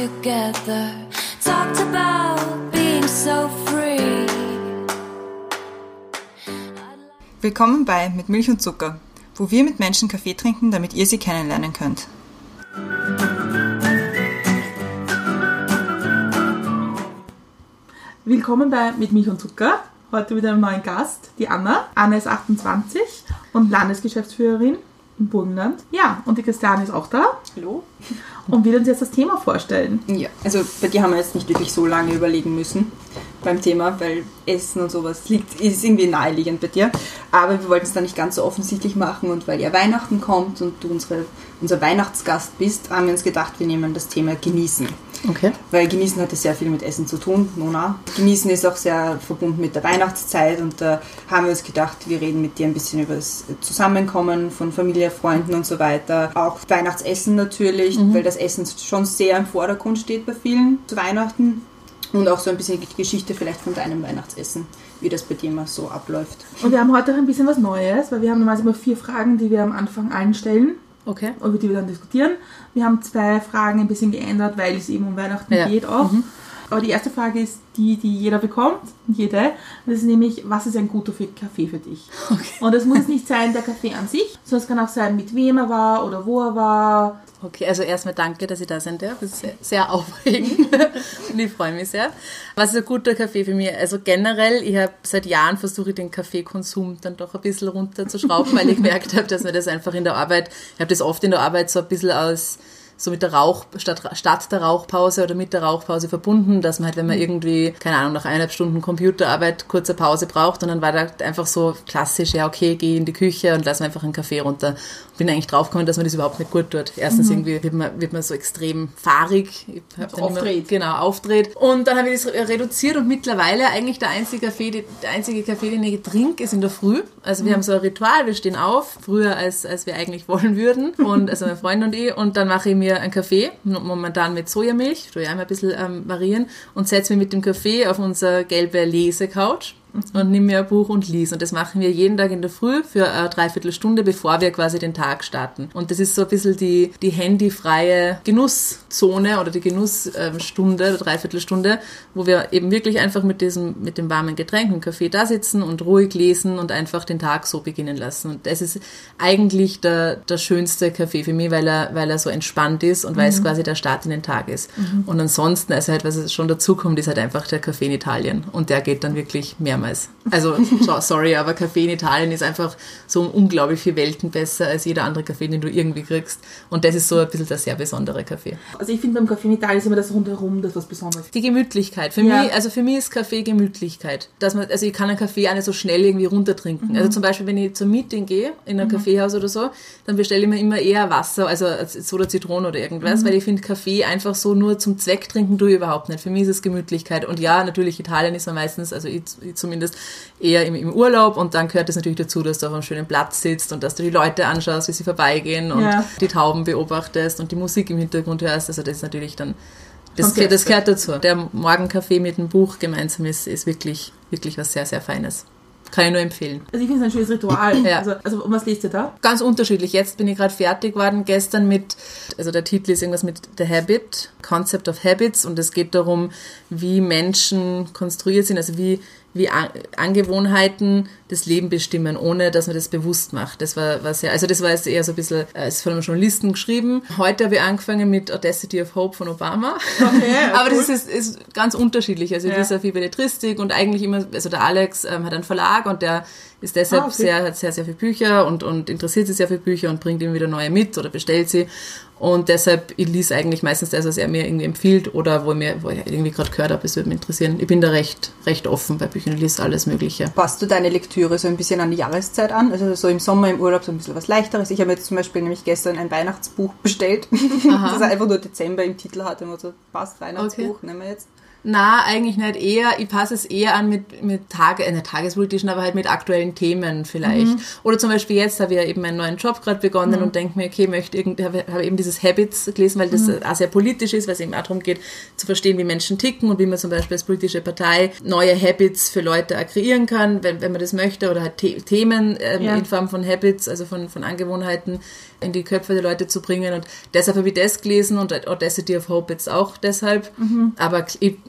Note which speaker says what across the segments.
Speaker 1: together. Talked about being so free.
Speaker 2: Willkommen bei Mit Milch und Zucker, wo wir mit Menschen Kaffee trinken, damit ihr sie kennenlernen könnt.
Speaker 3: Willkommen bei Mit Milch und Zucker. Heute wieder einen neuen Gast, die Anna. Anna ist 28 und Landesgeschäftsführerin im Burgenland. Ja, und die Christiane ist auch da
Speaker 4: Hallo?
Speaker 3: Und wird uns jetzt das Thema vorstellen.
Speaker 4: Ja, also bei dir haben wir jetzt nicht wirklich so lange überlegen müssen beim Thema, weil Essen und sowas liegt, ist irgendwie naheliegend bei dir. Aber wir wollten es dann nicht ganz so offensichtlich machen und weil ja Weihnachten kommt und du unsere, unser Weihnachtsgast bist, haben wir uns gedacht, wir nehmen das Thema Genießen.
Speaker 3: Okay.
Speaker 4: Weil Genießen hat ja sehr viel mit Essen zu tun, Mona. Genießen ist auch sehr verbunden mit der Weihnachtszeit und da haben wir uns gedacht, wir reden mit dir ein bisschen über das Zusammenkommen von Familie, Freunden und so weiter. Auch Weihnachtsessen natürlich, weil das Essen schon sehr im Vordergrund steht bei vielen zu Weihnachten. Und auch so ein bisschen die Geschichte vielleicht von deinem Weihnachtsessen, wie das bei dir immer so abläuft.
Speaker 3: Und wir haben heute auch ein bisschen was Neues, weil wir haben normalerweise immer vier Fragen, die wir am Anfang allen stellen
Speaker 5: Okay.
Speaker 3: und über die wir dann diskutieren. Wir haben zwei Fragen ein bisschen geändert, weil es eben um Weihnachten
Speaker 5: Ja.
Speaker 3: geht auch. Aber die erste Frage ist die, die jeder bekommt, jede. Das ist nämlich, was ist ein guter Kaffee für dich? Und es muss nicht sein der Kaffee an sich, sondern es kann auch sein, mit wem er war oder wo er war.
Speaker 5: Okay, also erstmal danke, dass ich da sein darf. Das ist sehr, sehr aufregend und ich freue mich sehr. Was ist ein guter Kaffee für mich? Also generell, ich habe seit Jahren versuche den Kaffeekonsum dann doch ein bisschen runterzuschrauben, weil ich gemerkt habe, dass mir das einfach in der Arbeit, ich habe das oft in der Arbeit so ein bisschen aus so mit der Rauch, statt, statt der Rauchpause oder mit der Rauchpause verbunden, dass man halt, wenn man irgendwie, keine Ahnung, nach eineinhalb Stunden Computerarbeit kurze Pause braucht und dann war da einfach so klassisch, ja okay, geh in die Küche und lass mir einfach einen Kaffee runter. Bin eigentlich draufgekommen, dass man das überhaupt nicht gut tut. Erstens irgendwie wird man, wird man so extrem fahrig. Immer-
Speaker 3: Aufdreht.
Speaker 5: Genau, aufdreht. Und dann habe ich das reduziert und mittlerweile eigentlich der einzige Kaffee, der einzige Kaffee, den ich trinke, ist in der Früh. Also wir haben so ein Ritual, wir stehen auf, früher als, als wir eigentlich wollen würden. Und also mein Freund und ich. Und dann mache ich mir einen Kaffee, momentan mit Sojamilch, tue ich einmal ein bisschen ähm, variieren und setze mich mit dem Kaffee auf unsere gelbe Lesecouch und nimm mir ein Buch und lies. Und das machen wir jeden Tag in der Früh für eine Dreiviertelstunde, bevor wir quasi den Tag starten. Und das ist so ein bisschen die, die handyfreie Genusszone oder die Genussstunde, oder Dreiviertelstunde, wo wir eben wirklich einfach mit diesem, mit dem warmen Getränk, dem Kaffee da sitzen und ruhig lesen und einfach den Tag so beginnen lassen. Und das ist eigentlich der, der schönste Kaffee für mich, weil er, weil er so entspannt ist und weil es quasi der Start in den Tag ist. Und ansonsten, also halt, was schon dazu kommt, ist halt einfach der Kaffee in Italien. Und der geht dann wirklich mehrmals. Also, so- sorry, aber Kaffee in Italien ist einfach so unglaublich viel Welten besser als jeder andere Kaffee, den du irgendwie kriegst. Und das ist so ein bisschen der sehr besondere Kaffee.
Speaker 3: Also ich finde beim Kaffee in Italien ist immer das rundherum das was Besonderes.
Speaker 5: Die Gemütlichkeit. Für
Speaker 3: Ja.
Speaker 5: mich, also für mich ist Kaffee Gemütlichkeit. Dass man, also ich kann einen Kaffee auch nicht so schnell irgendwie runtertrinken. Also zum Beispiel, wenn ich zum Meeting gehe, in ein Kaffeehaus oder so, dann bestelle ich mir immer eher Wasser, also Soda Zitrone oder irgendwas, weil ich finde Kaffee einfach so nur zum Zweck trinken tue ich überhaupt nicht. Für mich ist es Gemütlichkeit. Und ja, natürlich Italien ist man meistens, also ich, ich zumindest eher im, im Urlaub und dann gehört es natürlich dazu, dass du auf einem schönen Platz sitzt und dass du die Leute anschaust, wie sie vorbeigehen und
Speaker 3: Ja.
Speaker 5: die Tauben beobachtest und die Musik im Hintergrund hörst. Also das ist natürlich dann das,
Speaker 3: Okay.
Speaker 5: das gehört dazu. Der Morgenkaffee mit dem Buch gemeinsam ist, ist wirklich, wirklich was sehr, sehr Feines. Kann ich nur empfehlen.
Speaker 3: Also ich finde es ein schönes Ritual.
Speaker 5: Ja.
Speaker 3: Also, also und was lest ihr da?
Speaker 5: Ganz unterschiedlich. Jetzt bin ich gerade fertig geworden, gestern mit, also der Titel ist irgendwas mit The Habit, Concept of Habits und es geht darum, wie Menschen konstruiert sind, also wie, wie An Angewohnheiten das Leben bestimmen, ohne dass man das bewusst macht. Das war, war sehr, also das war jetzt eher so ein bisschen, äh, ist von einem Journalisten geschrieben. Heute habe ich angefangen mit Audacity of Hope von Obama.
Speaker 3: Okay,
Speaker 5: Aber
Speaker 3: cool.
Speaker 5: das ist, ist ganz unterschiedlich. Also
Speaker 3: ja.
Speaker 5: dieser viel Belletristik und eigentlich immer, also der Alex ähm, hat einen Verlag und der ist deshalb
Speaker 3: Ah, okay.
Speaker 5: sehr, hat sehr, sehr viele Bücher und, und interessiert sich sehr für Bücher und bringt immer wieder neue mit oder bestellt sie. Und deshalb, ich lese eigentlich meistens das, was er mir irgendwie empfiehlt oder wo, mir, wo ich irgendwie gerade gehört habe, es würde mich interessieren. Ich bin da recht, recht offen bei Büchern, ich lese alles Mögliche.
Speaker 4: Passt du deine Lektüre so ein bisschen an die Jahreszeit an? Also so im Sommer, im Urlaub so ein bisschen was leichteres. Ich habe jetzt zum Beispiel nämlich gestern ein Weihnachtsbuch bestellt, das einfach nur Dezember im Titel hatte und so, passt, Weihnachtsbuch, nehmen wir jetzt.
Speaker 5: Na, eigentlich nicht eher. Ich passe es eher an mit, mit Tage, äh, nicht tagespolitischen, aber halt mit aktuellen Themen vielleicht.
Speaker 3: Mhm.
Speaker 5: Oder zum Beispiel jetzt habe ich ja eben einen neuen Job gerade begonnen und denke mir, okay, möchte irgend, habe, habe eben dieses Habits gelesen, weil das
Speaker 3: Mhm.
Speaker 5: auch sehr politisch ist, weil es eben auch darum geht, zu verstehen, wie Menschen ticken und wie man zum Beispiel als politische Partei neue Habits für Leute kreieren kann, wenn, wenn man das möchte, oder halt The Themen ähm,
Speaker 3: Ja.
Speaker 5: in Form von Habits, also von, von Angewohnheiten in die Köpfe der Leute zu bringen. Und deshalb habe ich das gelesen und Audacity of Hope jetzt auch deshalb.
Speaker 3: Mhm.
Speaker 5: Aber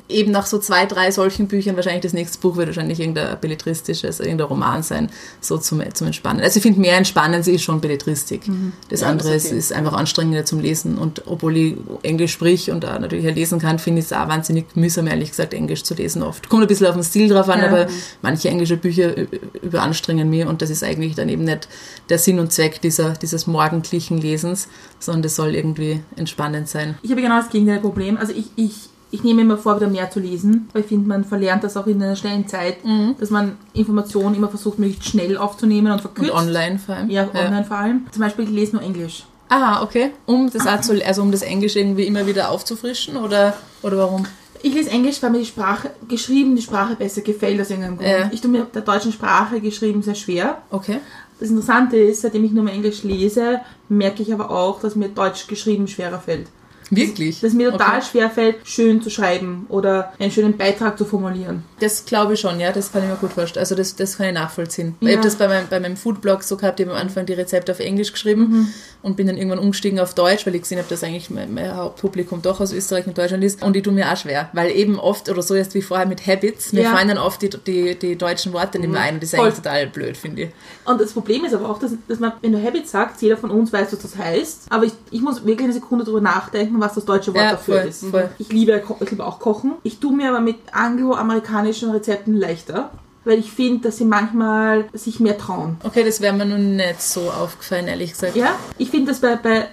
Speaker 5: eben nach so zwei, drei solchen Büchern, wahrscheinlich das nächste Buch wird wahrscheinlich irgendein belletristisches, irgendein Roman sein, so zum, zum Entspannen. Also ich finde, mehr Entspannen sie ist schon Belletristik.
Speaker 3: Mhm.
Speaker 5: Das
Speaker 4: Ja,
Speaker 5: andere
Speaker 4: das
Speaker 5: ist,
Speaker 4: jeden
Speaker 5: ist einfach anstrengender zum Lesen. Und obwohl ich Englisch sprich und auch natürlich auch lesen kann, finde ich es auch wahnsinnig mühsam, ehrlich gesagt, Englisch zu lesen oft. Kommt ein bisschen auf den Stil drauf an,
Speaker 3: Ja.
Speaker 5: aber manche englische Bücher überanstrengen mich und das ist eigentlich dann eben nicht der Sinn und Zweck dieser, dieses morgendlichen Lesens, sondern das soll irgendwie entspannend sein.
Speaker 3: Ich habe genau das gegenteil Problem. Also ich, ich, ich nehme mir vor, wieder mehr zu lesen, weil ich finde, man verlernt das auch in einer schnellen Zeit, dass man Informationen immer versucht, möglichst schnell aufzunehmen und
Speaker 5: Und
Speaker 3: verkürzt.
Speaker 5: online vor allem.
Speaker 3: Ja, online vor allem. Zum Beispiel, ich lese nur Englisch.
Speaker 5: Aha, okay. Um das zu, also um das Englisch irgendwie immer wieder aufzufrischen oder, oder warum?
Speaker 3: Ich lese Englisch, weil mir die Sprache, geschrieben, die Sprache besser gefällt aus irgendeinem Grund.
Speaker 5: Ja.
Speaker 3: Ich tue mir der deutschen Sprache geschrieben sehr schwer.
Speaker 5: Okay.
Speaker 3: Das Interessante ist, seitdem ich nur mehr Englisch lese, merke ich aber auch, dass mir Deutsch geschrieben schwerer fällt.
Speaker 5: Wirklich?
Speaker 3: Dass mir total
Speaker 5: Okay.
Speaker 3: schwer fällt, schön zu schreiben oder einen schönen Beitrag zu formulieren.
Speaker 5: Das glaube ich schon, ja, das kann ich mir gut vorstellen. Also das, das kann ich nachvollziehen. Ich
Speaker 3: Ja.
Speaker 5: habe das bei meinem, bei meinem Foodblog so gehabt, ich habe am Anfang die Rezepte auf Englisch geschrieben
Speaker 3: Mhm.
Speaker 5: und bin dann irgendwann umgestiegen auf Deutsch, weil ich gesehen habe, dass eigentlich mein, mein Hauptpublikum doch aus Österreich und Deutschland ist. Und ich tue mir auch schwer, weil eben oft, oder so jetzt wie vorher mit Habits, mir
Speaker 3: Ja.
Speaker 5: fallen dann oft die, die, die deutschen Worte nicht mehr ein und das ist
Speaker 3: Voll.
Speaker 5: eigentlich total blöd, finde ich.
Speaker 3: Und das Problem ist aber auch, dass, dass man, wenn du Habit sagst, jeder von uns weiß, was das heißt, aber ich, ich muss wirklich eine Sekunde drüber nachdenken, was das deutsche Wort
Speaker 5: Ja,
Speaker 3: dafür
Speaker 5: voll,
Speaker 3: ist.
Speaker 5: voll.
Speaker 3: Ich liebe, ich liebe auch Kochen. Ich tue mir aber mit angloamerikanischen Rezepten leichter, weil ich finde, dass sie manchmal sich mehr trauen.
Speaker 5: Okay, das wäre mir nun nicht so aufgefallen, ehrlich gesagt.
Speaker 3: Ja, ich finde das bei, bei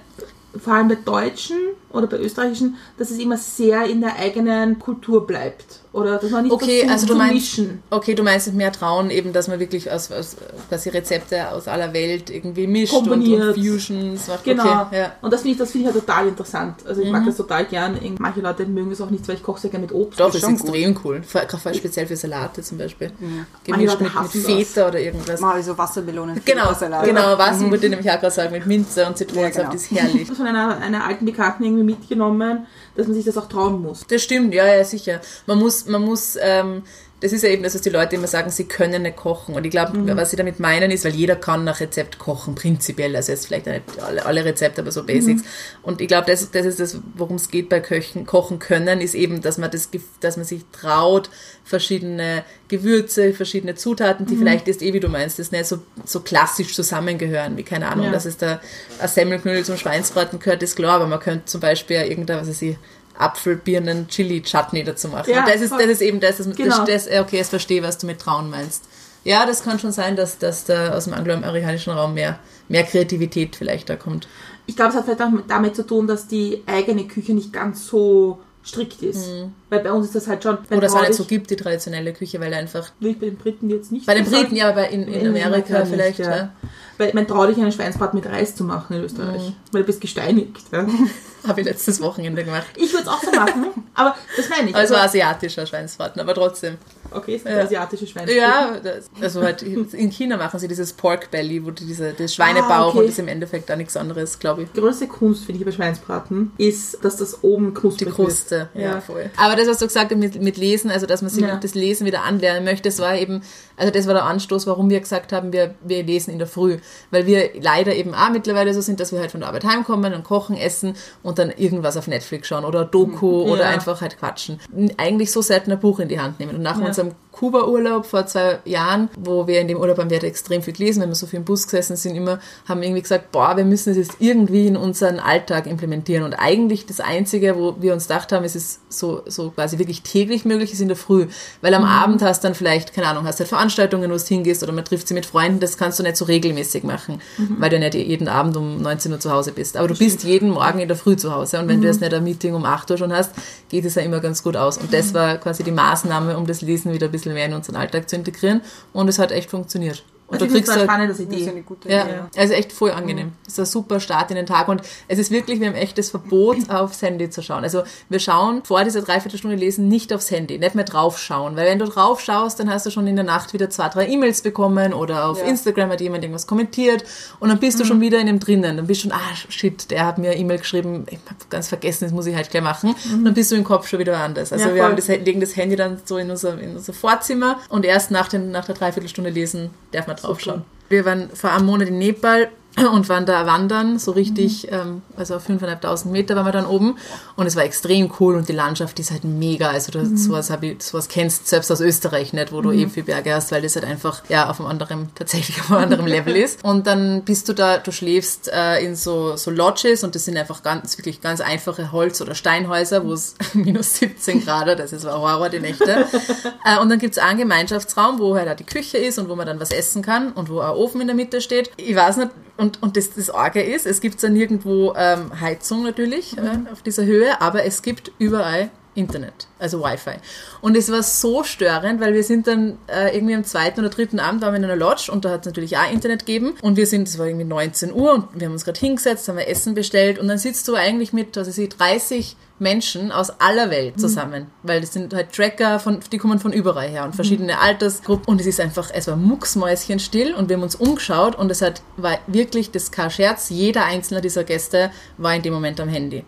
Speaker 3: vor allem bei Deutschen oder bei Österreichischen, dass es immer sehr in der eigenen Kultur bleibt. Oder dass man nicht
Speaker 5: Okay,
Speaker 3: versucht
Speaker 5: also du
Speaker 3: zu
Speaker 5: meinst,
Speaker 3: mischen.
Speaker 5: okay, du meinst mit mehr Trauen eben, dass man wirklich aus, aus quasi Rezepte aus aller Welt irgendwie mischt und, und
Speaker 3: Kombiniert.
Speaker 5: Fusions macht.
Speaker 3: Genau.
Speaker 5: Okay, ja.
Speaker 3: Und das finde ich, das finde ich halt total interessant. Also ich mag das total gern. Manche Leute mögen es auch nicht, weil ich koche sehr gerne mit Obst.
Speaker 5: Doch,
Speaker 3: Das
Speaker 5: das ist
Speaker 3: schon
Speaker 5: extrem cool. Vor, vor speziell für Salate zum Beispiel.
Speaker 3: Manche
Speaker 5: Gemischt
Speaker 3: Leute
Speaker 5: mit, mit Feta oder irgendwas.
Speaker 4: Mal so Wassermelonen.
Speaker 5: Genau, genau, was wollte ich nämlich auch gerade sagen, mit Minze und Zitronensaft,
Speaker 4: Ja, genau.
Speaker 5: das ist herrlich.
Speaker 3: Ich habe von einer, einer alten Bekannten irgendwie mitgenommen, dass man sich das auch trauen muss.
Speaker 5: Das stimmt, ja, ja, sicher. Man muss, man muss, ähm, das ist ja eben das, was die Leute immer sagen, sie können nicht kochen. Und ich glaube, was sie damit meinen ist, weil jeder kann nach Rezept kochen, prinzipiell. Also jetzt vielleicht nicht alle, alle Rezepte, aber so Basics. Und ich glaube, das, das ist das, worum es geht bei Köchen, Kochen können, ist eben, dass man das, dass man sich traut, verschiedene Gewürze, verschiedene Zutaten, die vielleicht ist eh, wie du meinst, das nicht so, so klassisch zusammengehören, wie keine Ahnung,
Speaker 3: Ja.
Speaker 5: dass es da ein Semmelknödel zum Schweinsbraten gehört, ist klar, aber man könnte zum Beispiel irgendein, was weiß ich, Apfelbirnen Chili Chutney dazu machen.
Speaker 3: Ja,
Speaker 5: und das ist, das ist eben das, das,
Speaker 3: Genau.
Speaker 5: das, das okay, jetzt verstehe, was du mit Trauen meinst. Ja, das kann schon sein, dass, dass da aus dem angloamerikanischen Raum mehr, mehr Kreativität vielleicht da kommt.
Speaker 3: Ich glaube, es hat vielleicht auch mit- damit zu tun, dass die eigene Küche nicht ganz so strikt ist. Weil bei uns ist das halt schon.
Speaker 5: Oder es auch nicht so gibt, die traditionelle Küche, weil einfach.
Speaker 3: Will ich bei den Briten jetzt nicht.
Speaker 5: Bei den. Briten, ja, aber in, in, Amerika
Speaker 3: nicht,
Speaker 5: vielleicht.
Speaker 3: ja.
Speaker 5: Ja.
Speaker 3: Weil man traut dich einen Schweinsbraten mit Reis zu machen in Österreich.
Speaker 5: Mhm.
Speaker 3: Weil du bist gesteinigt. Ja.
Speaker 5: Habe ich letztes Wochenende gemacht.
Speaker 3: Ich würde es auch so machen, aber das meine ich.
Speaker 5: War
Speaker 3: Also,
Speaker 5: asiatischer Schweinsbraten, aber trotzdem.
Speaker 3: Okay, es sind
Speaker 5: Ja.
Speaker 3: asiatische Schweinsbraten.
Speaker 5: Ja, das, also halt in China machen sie dieses Pork Belly, wo die diese, das Schweinebauch
Speaker 3: Ah, okay.
Speaker 5: und das ist im Endeffekt auch nichts anderes, glaube ich.
Speaker 3: Die größte Kunst, finde ich, bei Schweinsbraten, ist, dass das oben
Speaker 5: Die
Speaker 3: knusprig
Speaker 5: Kruste,
Speaker 3: wird.
Speaker 5: ja, voll. Aber das, was du gesagt hast mit, mit Lesen, also dass man sich
Speaker 3: Ja.
Speaker 5: das Lesen wieder anlernen möchte, das war eben, also das war der Anstoß, warum wir gesagt haben, wir, wir lesen in der Früh. Weil wir leider eben auch mittlerweile so sind, dass wir halt von der Arbeit heimkommen und kochen, essen und dann irgendwas auf Netflix schauen oder Doku
Speaker 3: Ja.
Speaker 5: oder einfach halt quatschen. Eigentlich so selten ein Buch in die Hand nehmen. Und nach
Speaker 3: Ja.
Speaker 5: Unserem Kuba-Urlaub vor zwei Jahren, wo wir in dem Urlaub haben wir halt extrem viel gelesen, wenn wir so viel im Bus gesessen sind, immer haben irgendwie gesagt, boah, wir müssen es jetzt irgendwie in unseren Alltag implementieren. Und eigentlich das Einzige, wo wir uns gedacht haben, es ist so, so quasi wirklich täglich möglich, ist in der Früh. Weil am Abend hast dann vielleicht, keine Ahnung, hast halt Veranstaltungen, wo du hingehst oder man trifft sie mit Freunden, das kannst du nicht so regelmäßig machen, weil du nicht jeden Abend um 19 Uhr zu Hause bist. Aber du bist jeden Morgen in der Früh zu Hause und wenn du jetzt nicht ein Meeting um 8 Uhr schon hast, geht es ja immer ganz gut aus. Und das war quasi die Maßnahme, um das Lesen wieder ein bisschen mehr in unseren Alltag zu integrieren und es hat echt funktioniert.
Speaker 3: Also
Speaker 5: Und du
Speaker 3: ich finde
Speaker 5: kriegst
Speaker 3: es eine
Speaker 5: halt,
Speaker 3: spannende
Speaker 4: Das ist
Speaker 3: Idee.
Speaker 4: eine gute
Speaker 5: ja,
Speaker 4: Idee.
Speaker 5: also echt voll angenehm. Das ist ein super Start in den Tag und es ist wirklich, wir haben echt das Verbot, aufs Handy zu schauen. Also wir schauen vor dieser Dreiviertelstunde lesen nicht aufs Handy, nicht mehr drauf schauen, weil wenn du drauf schaust, dann hast du schon in der Nacht wieder zwei, drei E-Mails bekommen oder auf
Speaker 4: Ja.
Speaker 5: Instagram hat jemand irgendwas kommentiert und dann bist du schon wieder in dem drinnen. Dann bist du schon, ah shit, der hat mir eine E-Mail geschrieben, ich hab ganz vergessen, das muss ich halt gleich machen. Und dann bist du im Kopf schon wieder anders. Also
Speaker 3: Ja,
Speaker 5: wir das, legen das Handy dann so in unser, in unser Vorzimmer und erst nach, den, nach der Dreiviertelstunde lesen darf man draufschauen. Wir waren vor einem Monat in Nepal und waren da wandern, so richtig, ähm, also auf 5.500 Meter waren wir dann oben. Und es war extrem cool und die Landschaft ist halt mega, also du, sowas, hab ich, sowas kennst selbst aus Österreich nicht, wo du eben viel Berge hast, weil das halt einfach ja auf einem anderen, tatsächlich auf einem anderen Level ist. Und dann bist du da, du schläfst äh, in so, so Lodges und das sind einfach ganz, wirklich ganz einfache Holz- oder Steinhäuser, wo es minus 17 Grad hat, das ist ein Horror, die Nächte. Äh, und dann gibt's einen Gemeinschaftsraum, wo halt auch die Küche ist und wo man dann was essen kann und wo ein Ofen in der Mitte steht. Ich weiß nicht, und, und das, das Arge ist, es gibt dann nirgendwo ähm, Heizung natürlich äh, auf dieser Höhe, aber es gibt überall Internet, also Wi-Fi. Und es war so störend, weil wir sind dann äh, irgendwie am zweiten oder dritten Abend waren wir in einer Lodge und da hat es natürlich auch Internet gegeben und wir sind, es war irgendwie 19 Uhr und wir haben uns gerade hingesetzt, haben wir Essen bestellt und dann sitzt du eigentlich mit, was weiß ich, 30 Menschen aus aller Welt zusammen, weil das sind halt Tracker, von, die kommen von überall her und verschiedene Altersgruppen. Und es ist einfach, es war mucksmäuschenstill und wir haben uns umgeschaut und es hat, war wirklich, das kein Scherz, jeder einzelne dieser Gäste war in dem Moment am Handy.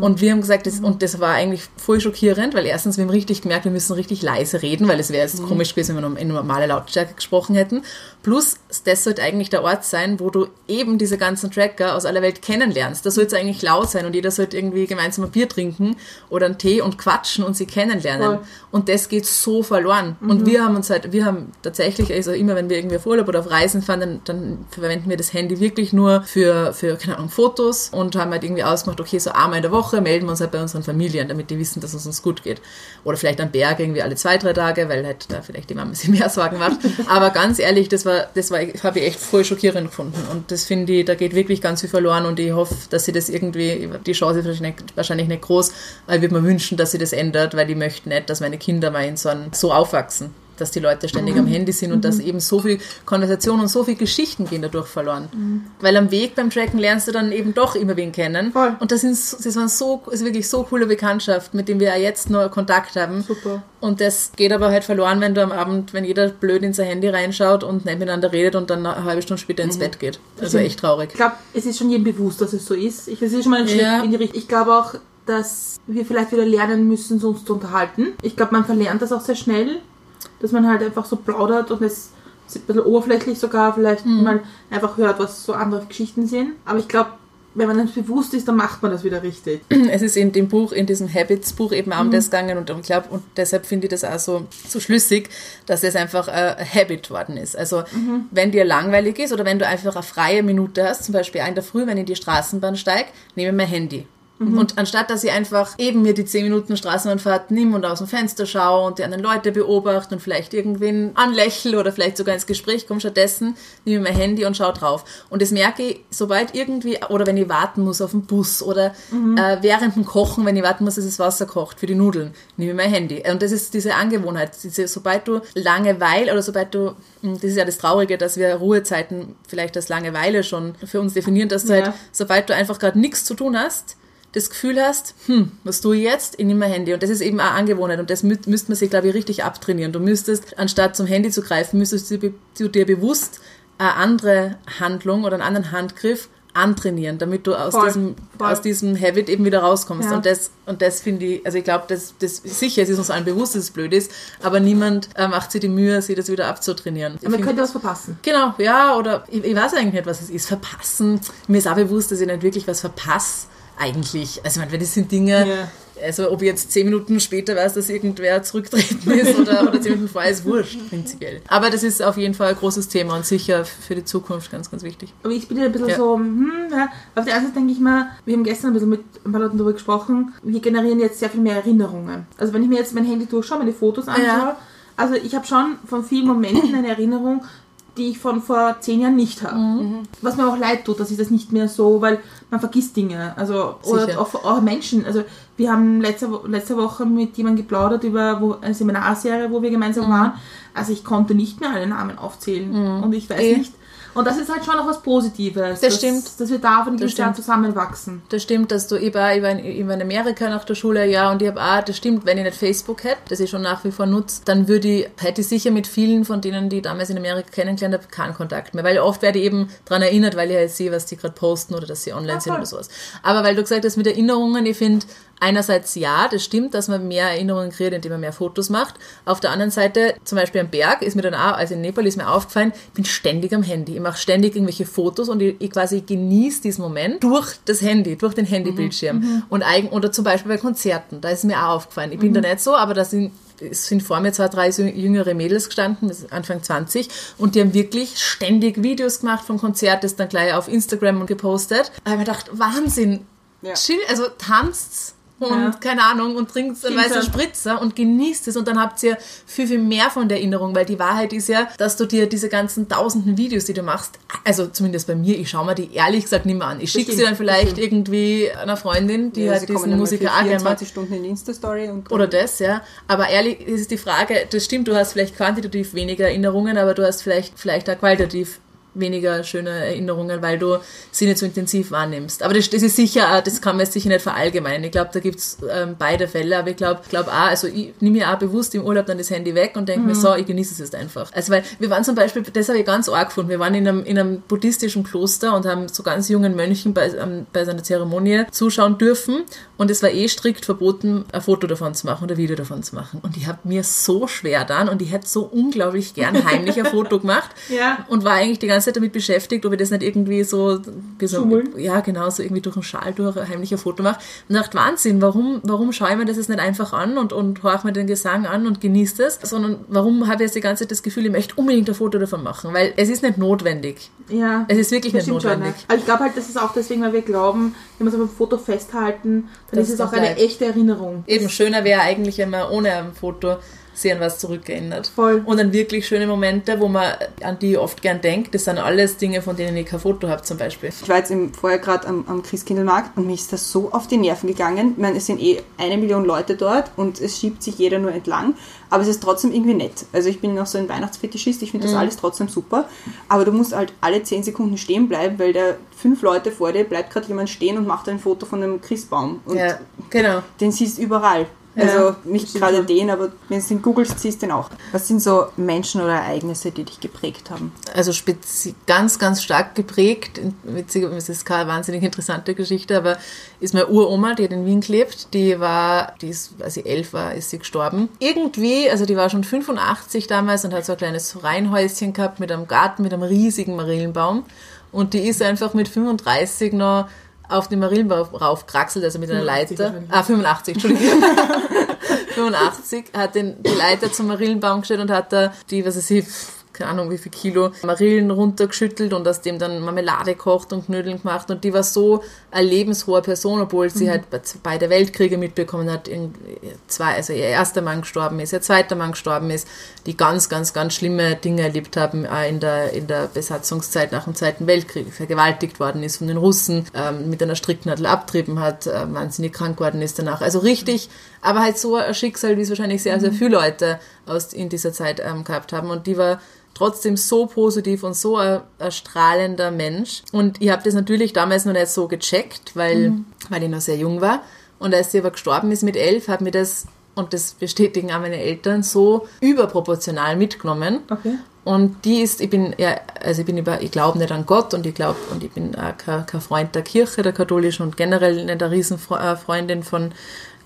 Speaker 5: Und wir haben gesagt, das, und das war eigentlich voll schockierend, weil erstens, wir haben richtig gemerkt, wir müssen richtig leise reden, weil es wäre jetzt komisch gewesen, wenn wir in normale Lautstärke gesprochen hätten. Plus, das sollte eigentlich der Ort sein, wo du eben diese ganzen Tracker aus aller Welt kennenlernst. Da sollte es eigentlich laut sein und jeder sollte irgendwie gemeinsam ein Bier trinken oder einen Tee und quatschen und sie kennenlernen.
Speaker 3: Voll.
Speaker 5: Und das geht so verloren. Und wir haben uns halt, wir haben tatsächlich, also immer wenn wir irgendwie auf Urlaub oder auf Reisen fahren, dann, dann verwenden wir das Handy wirklich nur für, für, keine Ahnung, Fotos und haben halt irgendwie ausgemacht, okay, so einmal in der Woche melden wir uns halt bei unseren Familien, damit die wissen, dass es uns gut geht. Oder vielleicht am Berg irgendwie alle zwei, drei Tage, weil halt da vielleicht die Mama sich mehr Sorgen macht. Aber ganz ehrlich, das war, das war, habe ich echt voll schockierend gefunden. Und das finde ich, da geht wirklich ganz viel verloren und ich hoffe, dass sie das irgendwie, die Chance ist wahrscheinlich nicht, wahrscheinlich nicht groß, aber ich würde mir wünschen, dass sie das ändert, weil ich möchte nicht, dass meine Kinder mal in so, einem, so aufwachsen. Dass die Leute ständig am Handy sind und dass eben so viel Konversation und so viel Geschichten gehen dadurch verloren. Weil am Weg beim Tracken lernst du dann eben doch immer wen kennen.
Speaker 3: Voll.
Speaker 5: Und das, sind, das waren so, ist wirklich so coole Bekanntschaft, mit denen wir ja jetzt noch Kontakt haben.
Speaker 3: Super.
Speaker 5: Und das geht aber halt verloren, wenn du am Abend, wenn jeder blöd in sein Handy reinschaut und nicht miteinander redet und dann eine halbe Stunde später ins Bett geht. Also echt traurig.
Speaker 3: Ich glaube, es ist schon jedem bewusst, dass es so ist. Ich, es ist schon mal ein Schritt
Speaker 5: Ja.
Speaker 3: in die Richtung. Ich glaube auch, dass wir vielleicht wieder lernen müssen, so uns zu unterhalten. Ich glaube, man verlernt das auch sehr schnell, dass man halt einfach so plaudert und es ist ein bisschen oberflächlich sogar, vielleicht
Speaker 5: Mhm.
Speaker 3: mal einfach hört, was so andere Geschichten sind. Aber ich glaube, wenn man das bewusst ist, dann macht man das wieder richtig.
Speaker 5: Es ist in dem Buch, in diesem Habits-Buch eben auch um das gegangen und ich glaube, und deshalb finde ich das auch so, so schlüssig, dass es einfach ein Habit worden ist. Also, wenn dir langweilig ist oder wenn du einfach eine freie Minute hast, zum Beispiel in der Früh, wenn ich in die Straßenbahn steige, nehme ich mein Handy. Und anstatt, dass ich einfach eben mir die 10 Minuten Straßenbahnfahrt nimm und aus dem Fenster schaue und die anderen Leute beobachte und vielleicht irgendwen anlächle oder vielleicht sogar ins Gespräch komme, stattdessen nehme ich mein Handy und schaue drauf. Und das merke ich, sobald irgendwie, oder wenn ich warten muss auf den Bus oder äh, während dem Kochen, wenn ich warten muss, dass das Wasser kocht für die Nudeln, nehme ich mein Handy. Und das ist diese Angewohnheit, diese, sobald du Langeweile oder sobald du, mh, das ist ja das Traurige, dass wir Ruhezeiten vielleicht als Langeweile schon für uns definieren, dass du
Speaker 3: Ja.
Speaker 5: halt, sobald du einfach gerade nichts zu tun hast, das Gefühl hast, hm, was tue ich jetzt? Ich nehme mein Handy. Und das ist eben auch Angewohnheit. Und das mü müsste man sich, glaube ich, richtig abtrainieren. Du müsstest, anstatt zum Handy zu greifen, müsstest du, dir bewusst eine andere Handlung oder einen anderen Handgriff antrainieren, damit du aus,
Speaker 3: Voll,
Speaker 5: diesem,
Speaker 3: voll.
Speaker 5: aus diesem Habit eben wieder rauskommst.
Speaker 3: Ja.
Speaker 5: Und das, und das finde ich, also ich glaube, das, das, sicher, es ist uns allen bewusst, dass es blöd ist, aber niemand äh, macht sich die Mühe, sich das wieder abzutrainieren.
Speaker 3: Aber man könnte was verpassen.
Speaker 5: Genau, ja, oder ich, ich weiß eigentlich nicht, was es ist. Verpassen. Mir ist auch bewusst, dass ich nicht wirklich was verpasse, eigentlich. Also, ich meine, das sind Dinge,
Speaker 3: Ja.
Speaker 5: also ob ich jetzt zehn Minuten später weiß, dass irgendwer zurücktreten ist oder, oder zehn Minuten vorher, ist wurscht, prinzipiell. Aber das ist auf jeden Fall ein großes Thema und sicher für die Zukunft ganz, ganz wichtig.
Speaker 3: Aber ich bin ja ein bisschen
Speaker 5: Ja.
Speaker 3: so, hm, ja. Auf der einen Seite denke ich mal, wir haben gestern ein bisschen mit ein paar Leuten darüber gesprochen, wir generieren jetzt sehr viel mehr Erinnerungen. Also wenn ich mir jetzt mein Handy durchschaue, meine Fotos anschaue, also ich habe schon von vielen Momenten eine Erinnerung, die ich von vor zehn Jahren nicht habe. Was mir auch leid tut, dass ich das nicht mehr so, weil man vergisst Dinge. Also, oder auch, auch Menschen. Also, wir haben letzte, letzte Woche mit jemandem geplaudert über wo, eine Seminarserie, wo wir gemeinsam waren. Also, ich konnte nicht mehr alle Namen aufzählen. Und ich weiß
Speaker 5: Eh.
Speaker 3: nicht. Und das ist halt schon noch was Positives.
Speaker 5: Das
Speaker 3: dass,
Speaker 5: stimmt.
Speaker 3: Dass wir da von Jahr
Speaker 5: stimmt.
Speaker 3: zusammenwachsen.
Speaker 5: Das stimmt, dass du, ich war, ich war, in, ich war in Amerika nach der Schule, ja, und ich habe auch, das stimmt, wenn ich nicht Facebook hätte, das ich schon nach wie vor nutze, dann würde ich, hätte ich sicher mit vielen von denen, die ich damals in Amerika kennengelernt habe, keinen Kontakt mehr. Weil oft werde ich eben daran erinnert, weil ich halt sehe, was die gerade posten oder dass sie online sind
Speaker 3: voll.
Speaker 5: oder sowas. Aber weil du gesagt hast, mit Erinnerungen, ich finde, einerseits ja, das stimmt, dass man mehr Erinnerungen kreiert, indem man mehr Fotos macht. Auf der anderen Seite, zum Beispiel am Berg, ist mir dann auch, also in Nepal ist mir aufgefallen, ich bin ständig am Handy. Ich mache ständig irgendwelche Fotos und ich, ich quasi genieße diesen Moment durch das Handy, durch den Handybildschirm. Und eigen, oder zum Beispiel bei Konzerten, da ist mir auch aufgefallen. Ich bin da nicht so, aber da sind es sind vor mir zwei, drei jüngere Mädels gestanden, Anfang 20, und die haben wirklich ständig Videos gemacht vom Konzert, das dann gleich auf Instagram und gepostet. Da habe ich mir gedacht, Wahnsinn,
Speaker 4: Ja.
Speaker 5: chill, also tanzt und
Speaker 3: Ja.
Speaker 5: keine Ahnung und trinkt einen weißen. Spritzer und genießt es und dann habt ihr viel, viel mehr von der Erinnerung, weil die Wahrheit ist ja, dass du dir diese ganzen tausenden Videos, die du machst, also zumindest bei mir, ich schaue mir die ehrlich gesagt nicht mehr an. Ich schicke sie dann vielleicht irgendwie einer Freundin, die
Speaker 4: Ja,
Speaker 5: halt diesen Musiker auch gerne.
Speaker 4: 24 Stunden in Insta-Story und
Speaker 5: Oder das, ja. Aber ehrlich ist die Frage, das stimmt, du hast vielleicht quantitativ weniger Erinnerungen, aber du hast vielleicht, vielleicht auch qualitativ weniger schöne Erinnerungen, weil du sie nicht so intensiv wahrnimmst. Aber das, das ist sicher, das kann man jetzt sicher nicht verallgemeinern. Ich glaube, da gibt's ähm, beide Fälle, aber ich glaube glaub auch, also ich nehme mir auch bewusst im Urlaub dann das Handy weg und denke mir so, ich genieße es jetzt einfach. Also weil wir waren zum Beispiel, das habe ich ganz arg gefunden, wir waren in einem, in einem buddhistischen Kloster und haben so ganz jungen Mönchen bei, ähm, bei seiner Zeremonie zuschauen dürfen und es war eh strikt verboten, ein Foto davon zu machen oder ein Video davon zu machen. Und ich habe mir so schwer dann und ich hätte so unglaublich gern heimlich ein Foto gemacht
Speaker 3: Ja.
Speaker 5: und war eigentlich die ganze Zeit damit beschäftigt, ob ich das nicht irgendwie so, so ja genau, so irgendwie durch einen Schal durch ein heimlicher Foto mache. Und dachte, Wahnsinn, warum, warum schaue ich mir das jetzt nicht einfach an und, und horche mir den Gesang an und genieße das, sondern warum habe ich jetzt die ganze Zeit das Gefühl, ich möchte unbedingt ein Foto davon machen, weil es ist nicht notwendig.
Speaker 3: Ja.
Speaker 5: Es ist wirklich nicht
Speaker 3: stimmt schon,
Speaker 5: notwendig.
Speaker 3: ne? Aber ich glaube halt, das ist auch deswegen, weil wir glauben, wenn wir es auf einem Foto festhalten, dann
Speaker 5: Das
Speaker 3: ist es auch
Speaker 5: auch
Speaker 3: eine
Speaker 5: bleibt.
Speaker 3: echte Erinnerung.
Speaker 5: Eben schöner wäre eigentlich, wenn man ohne ein Foto sich an was zurückerinnert.
Speaker 3: Voll.
Speaker 5: Und an wirklich schöne Momente, wo man an die oft gern denkt, das sind alles Dinge, von denen ich kein Foto habe zum Beispiel.
Speaker 4: Ich war jetzt im, vorher gerade am, am Christkindlmarkt und mir ist das so auf die Nerven gegangen. Ich meine, es sind eh eine Million Leute dort und es schiebt sich jeder nur entlang, aber es ist trotzdem irgendwie nett. Also ich bin noch so ein Weihnachtsfetischist, ich finde das alles trotzdem super, aber du musst halt alle 10 Sekunden stehen bleiben, weil da fünf Leute vor dir bleibt gerade jemand stehen und macht ein Foto von einem Christbaum und
Speaker 5: Ja, genau.
Speaker 4: den siehst du überall. Also nicht gerade den, aber wenn du den googelst, siehst du den auch. Was sind so Menschen oder Ereignisse, die dich geprägt haben?
Speaker 5: also ganz, ganz stark geprägt. Witzig, es ist keine wahnsinnig interessante Geschichte, aber ist meine Uroma, die hat in Wien gelebt, die war, die ist, als sie elf war, ist sie gestorben. Irgendwie, also die war schon 85 damals und hat so ein kleines Reihenhäuschen gehabt mit einem Garten, mit einem riesigen Marillenbaum. Und die ist einfach mit 35 noch auf den Marillenbaum raufkraxelt, also mit einer
Speaker 3: 85
Speaker 5: Leiter. Ah, 85, Entschuldigung. 85 hat den, die Leiter zum Marillenbaum gestellt und hat da die, was weiß ich, keine Ahnung wie viel Kilo Marillen runtergeschüttelt und aus dem dann Marmelade kocht und Knödeln gemacht. Und die war so eine lebenshohe Person, obwohl sie halt bei- beide Weltkriege mitbekommen hat, zwei, also ihr erster Mann gestorben ist, ihr zweiter Mann gestorben ist, die ganz, ganz, ganz schlimme Dinge erlebt haben äh, in der, in der Besatzungszeit nach dem Zweiten Weltkrieg, vergewaltigt worden ist von den Russen, ähm, mit einer Stricknadel abtrieben hat, äh, wahnsinnig krank geworden ist danach. Also richtig, aber halt so ein Schicksal, wie es wahrscheinlich sehr, sehr viele Leute aus, in dieser Zeit ähm, gehabt haben. Und die war trotzdem so positiv und so ein, ein strahlender Mensch. Und ich habe das natürlich damals noch nicht so gecheckt, weil, weil ich noch sehr jung war. Und als sie aber gestorben ist mit elf, hat mir das, und das bestätigen auch meine Eltern, so überproportional mitgenommen.
Speaker 3: Okay.
Speaker 5: Und die ist, ich bin ja, also ich bin über, ich glaube nicht an Gott und ich glaube, und ich bin auch kein, kein Freund der Kirche, der katholischen und generell nicht eine Riesenfreundin von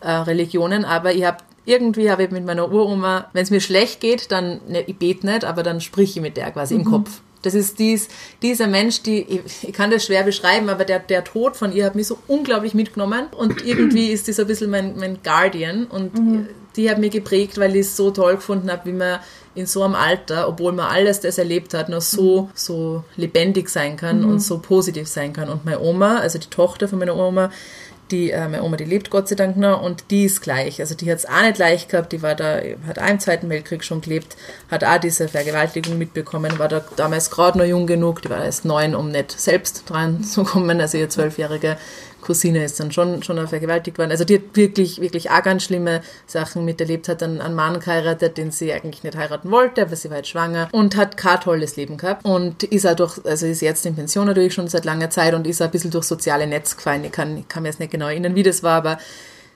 Speaker 5: äh, Religionen, aber ich habe irgendwie habe ich mit meiner Uroma, wenn es mir schlecht geht, dann, ne, ich bete nicht, aber dann sprich ich mit der quasi im Kopf. Das ist dies, dieser Mensch, die, ich, kann das schwer beschreiben, aber der, der Tod von ihr hat mich so unglaublich mitgenommen und irgendwie ist das ein bisschen mein, mein Guardian und die hat mich geprägt, weil ich es so toll gefunden habe, wie man in so einem Alter, obwohl man alles das erlebt hat, noch so, so lebendig sein kann und so positiv sein kann. Und meine Oma, also die Tochter von meiner Oma, die, äh, meine Oma, die lebt Gott sei Dank noch und die ist gleich. Also die hat es auch nicht leicht gehabt, die war da, hat auch im Zweiten Weltkrieg schon gelebt, hat auch diese Vergewaltigung mitbekommen, war da damals gerade noch jung genug, die war erst neun, um nicht selbst dran zu kommen, also ihr zwölfjährige Cousine ist dann schon, schon vergewaltigt worden. Also die hat wirklich, wirklich auch ganz schlimme Sachen miterlebt, hat dann einen Mann geheiratet, den sie eigentlich nicht heiraten wollte, aber sie war halt schwanger und hat kein tolles Leben gehabt und ist auch durch, also ist jetzt in Pension natürlich schon seit langer Zeit und ist auch ein bisschen durch soziale Netz gefallen. Ich kann, ich kann mir jetzt nicht genau erinnern, wie das war, aber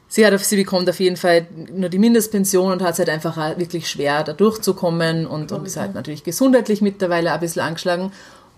Speaker 5: sie hat, sie bekommt auf jeden Fall nur die Mindestpension und hat es halt einfach wirklich schwer, da durchzukommen und, und ist halt natürlich gesundheitlich mittlerweile ein bisschen angeschlagen.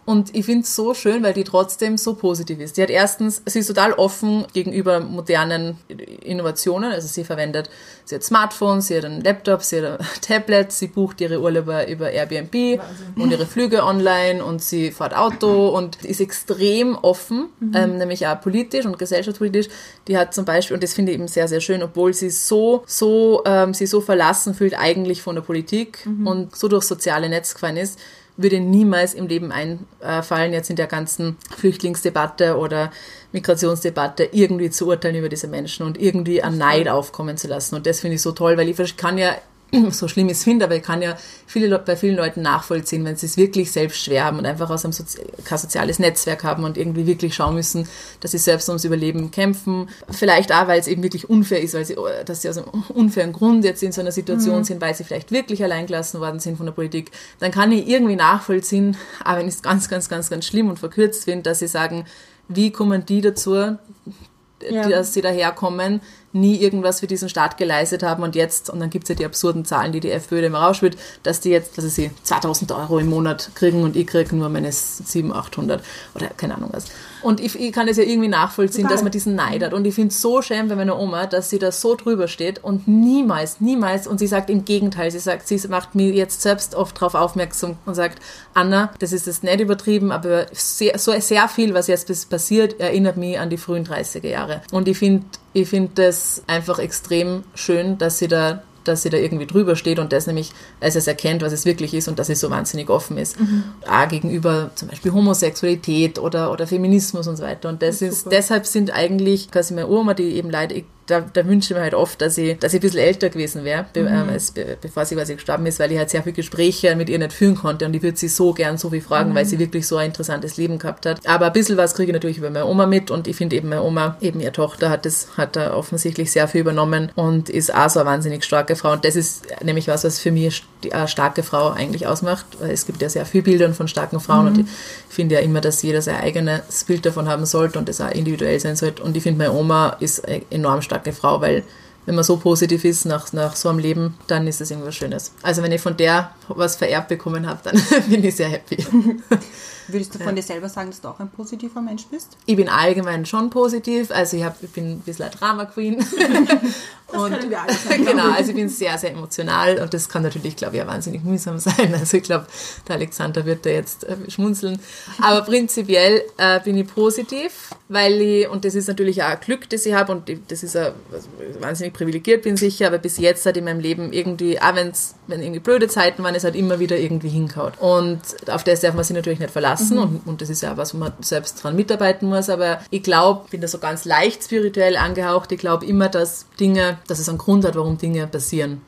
Speaker 5: Und ich finde es so schön, weil die trotzdem so positiv ist. Die hat erstens, sie ist total offen gegenüber modernen Innovationen. Also sie verwendet, sie hat Smartphones, sie hat einen Laptop, sie hat ein Tablet, sie bucht ihre Urlaube über Airbnb Wahnsinn. und ihre Flüge online und sie fährt Auto und ist extrem offen, mhm. ähm, nämlich auch politisch und gesellschaftspolitisch. Die hat zum Beispiel, und das finde ich eben sehr, sehr schön, obwohl sie so, so, ähm, sie so verlassen fühlt eigentlich von der Politik mhm. und so durch soziale Netz gefallen ist, würde niemals im Leben einfallen, jetzt in der ganzen Flüchtlingsdebatte oder Migrationsdebatte irgendwie zu urteilen über diese Menschen und irgendwie an Neid aufkommen zu lassen. Und das finde ich so toll, weil ich kann ja so schlimm ich es finde, aber ich kann ja viele, bei vielen Leuten nachvollziehen, wenn sie es wirklich selbst schwer haben und einfach aus einem Sozi kein soziales Netzwerk haben und irgendwie wirklich schauen müssen, dass sie selbst ums Überleben kämpfen. Vielleicht auch, weil es eben wirklich unfair ist, weil sie, dass sie aus einem unfairen Grund jetzt in so einer Situation mhm. sind, weil sie vielleicht wirklich alleingelassen worden sind von der Politik. Dann kann ich irgendwie nachvollziehen, aber wenn ich es ganz, ganz, ganz, ganz schlimm und verkürzt finde, dass sie sagen, wie kommen die dazu, ja. dass sie daherkommen, nie irgendwas für diesen Staat geleistet haben und jetzt, und dann gibt es ja die absurden Zahlen, die die FPÖ immer rausspielt, dass die jetzt, dass sie 2000 Euro im Monat kriegen und ich kriege nur meine 700, 800 oder keine Ahnung was. Und ich, ich kann das ja irgendwie nachvollziehen, Total. dass man diesen Neid hat. Und ich finde es so schön bei meiner Oma, dass sie da so drüber steht und niemals, niemals, und sie sagt im Gegenteil, sie sagt, sie macht mir jetzt selbst oft darauf aufmerksam und sagt, Anna, das ist jetzt nicht übertrieben, aber sehr, so sehr viel, was jetzt passiert, erinnert mich an die frühen 30er Jahre. Und ich finde ich finde das einfach extrem schön, dass sie da dass sie da irgendwie drüber steht und das nämlich, als es erkennt, was es wirklich ist und dass sie so wahnsinnig offen ist. Mhm. Auch gegenüber zum Beispiel Homosexualität oder, oder Feminismus und so weiter. Und das, das ist, ist deshalb sind eigentlich quasi meine Oma, die eben leider da, da wünsche ich mir halt oft, dass ich, dass ich ein bisschen älter gewesen wäre, be, mhm. äh, be, bevor sie quasi gestorben ist, weil ich halt sehr viele Gespräche mit ihr nicht führen konnte und ich würde sie so gern so viel fragen, mhm. weil sie wirklich so ein interessantes Leben gehabt hat. Aber ein bisschen was kriege ich natürlich über meine Oma mit und ich finde eben meine Oma, eben ihre Tochter hat das, hat da offensichtlich sehr viel übernommen und ist auch so eine wahnsinnig starke Frau und das ist nämlich was, was für mich eine starke Frau eigentlich ausmacht, weil es gibt ja sehr viele Bilder von starken Frauen mhm. und ich finde ja immer, dass jeder sein eigenes Bild davon haben sollte und das auch individuell sein sollte und ich finde meine Oma ist enorm stark starke Frau, weil wenn man so positiv ist nach, nach so einem Leben, dann ist es irgendwas Schönes. Also wenn ich von der was vererbt bekommen habe, dann bin ich sehr happy.
Speaker 4: Würdest du von dir selber sagen, dass du auch ein positiver Mensch bist?
Speaker 5: Ich bin allgemein schon positiv. Also ich, hab, ich bin ein bisschen eine Drama Queen.
Speaker 3: und, wir alle sein.
Speaker 5: Genau, also ich bin sehr, sehr emotional und das kann natürlich, glaube ich, auch wahnsinnig mühsam sein. Also ich glaube, der Alexander wird da jetzt äh, schmunzeln. Aber prinzipiell äh, bin ich positiv, weil ich, und das ist natürlich auch ein Glück, das ich habe und das ist also wahnsinnig privilegiert bin sicher, aber bis jetzt hat in meinem Leben irgendwie, auch wenn's, wenn irgendwie blöde Zeiten waren, es hat immer wieder irgendwie hinkaut. Und auf das darf man sich natürlich nicht verlassen lassen mhm. und, und das ist ja was, wo man selbst dran mitarbeiten muss, aber ich glaube, ich bin da so ganz leicht spirituell angehaucht, ich glaube immer, dass Dinge, dass es einen Grund hat, warum Dinge passieren.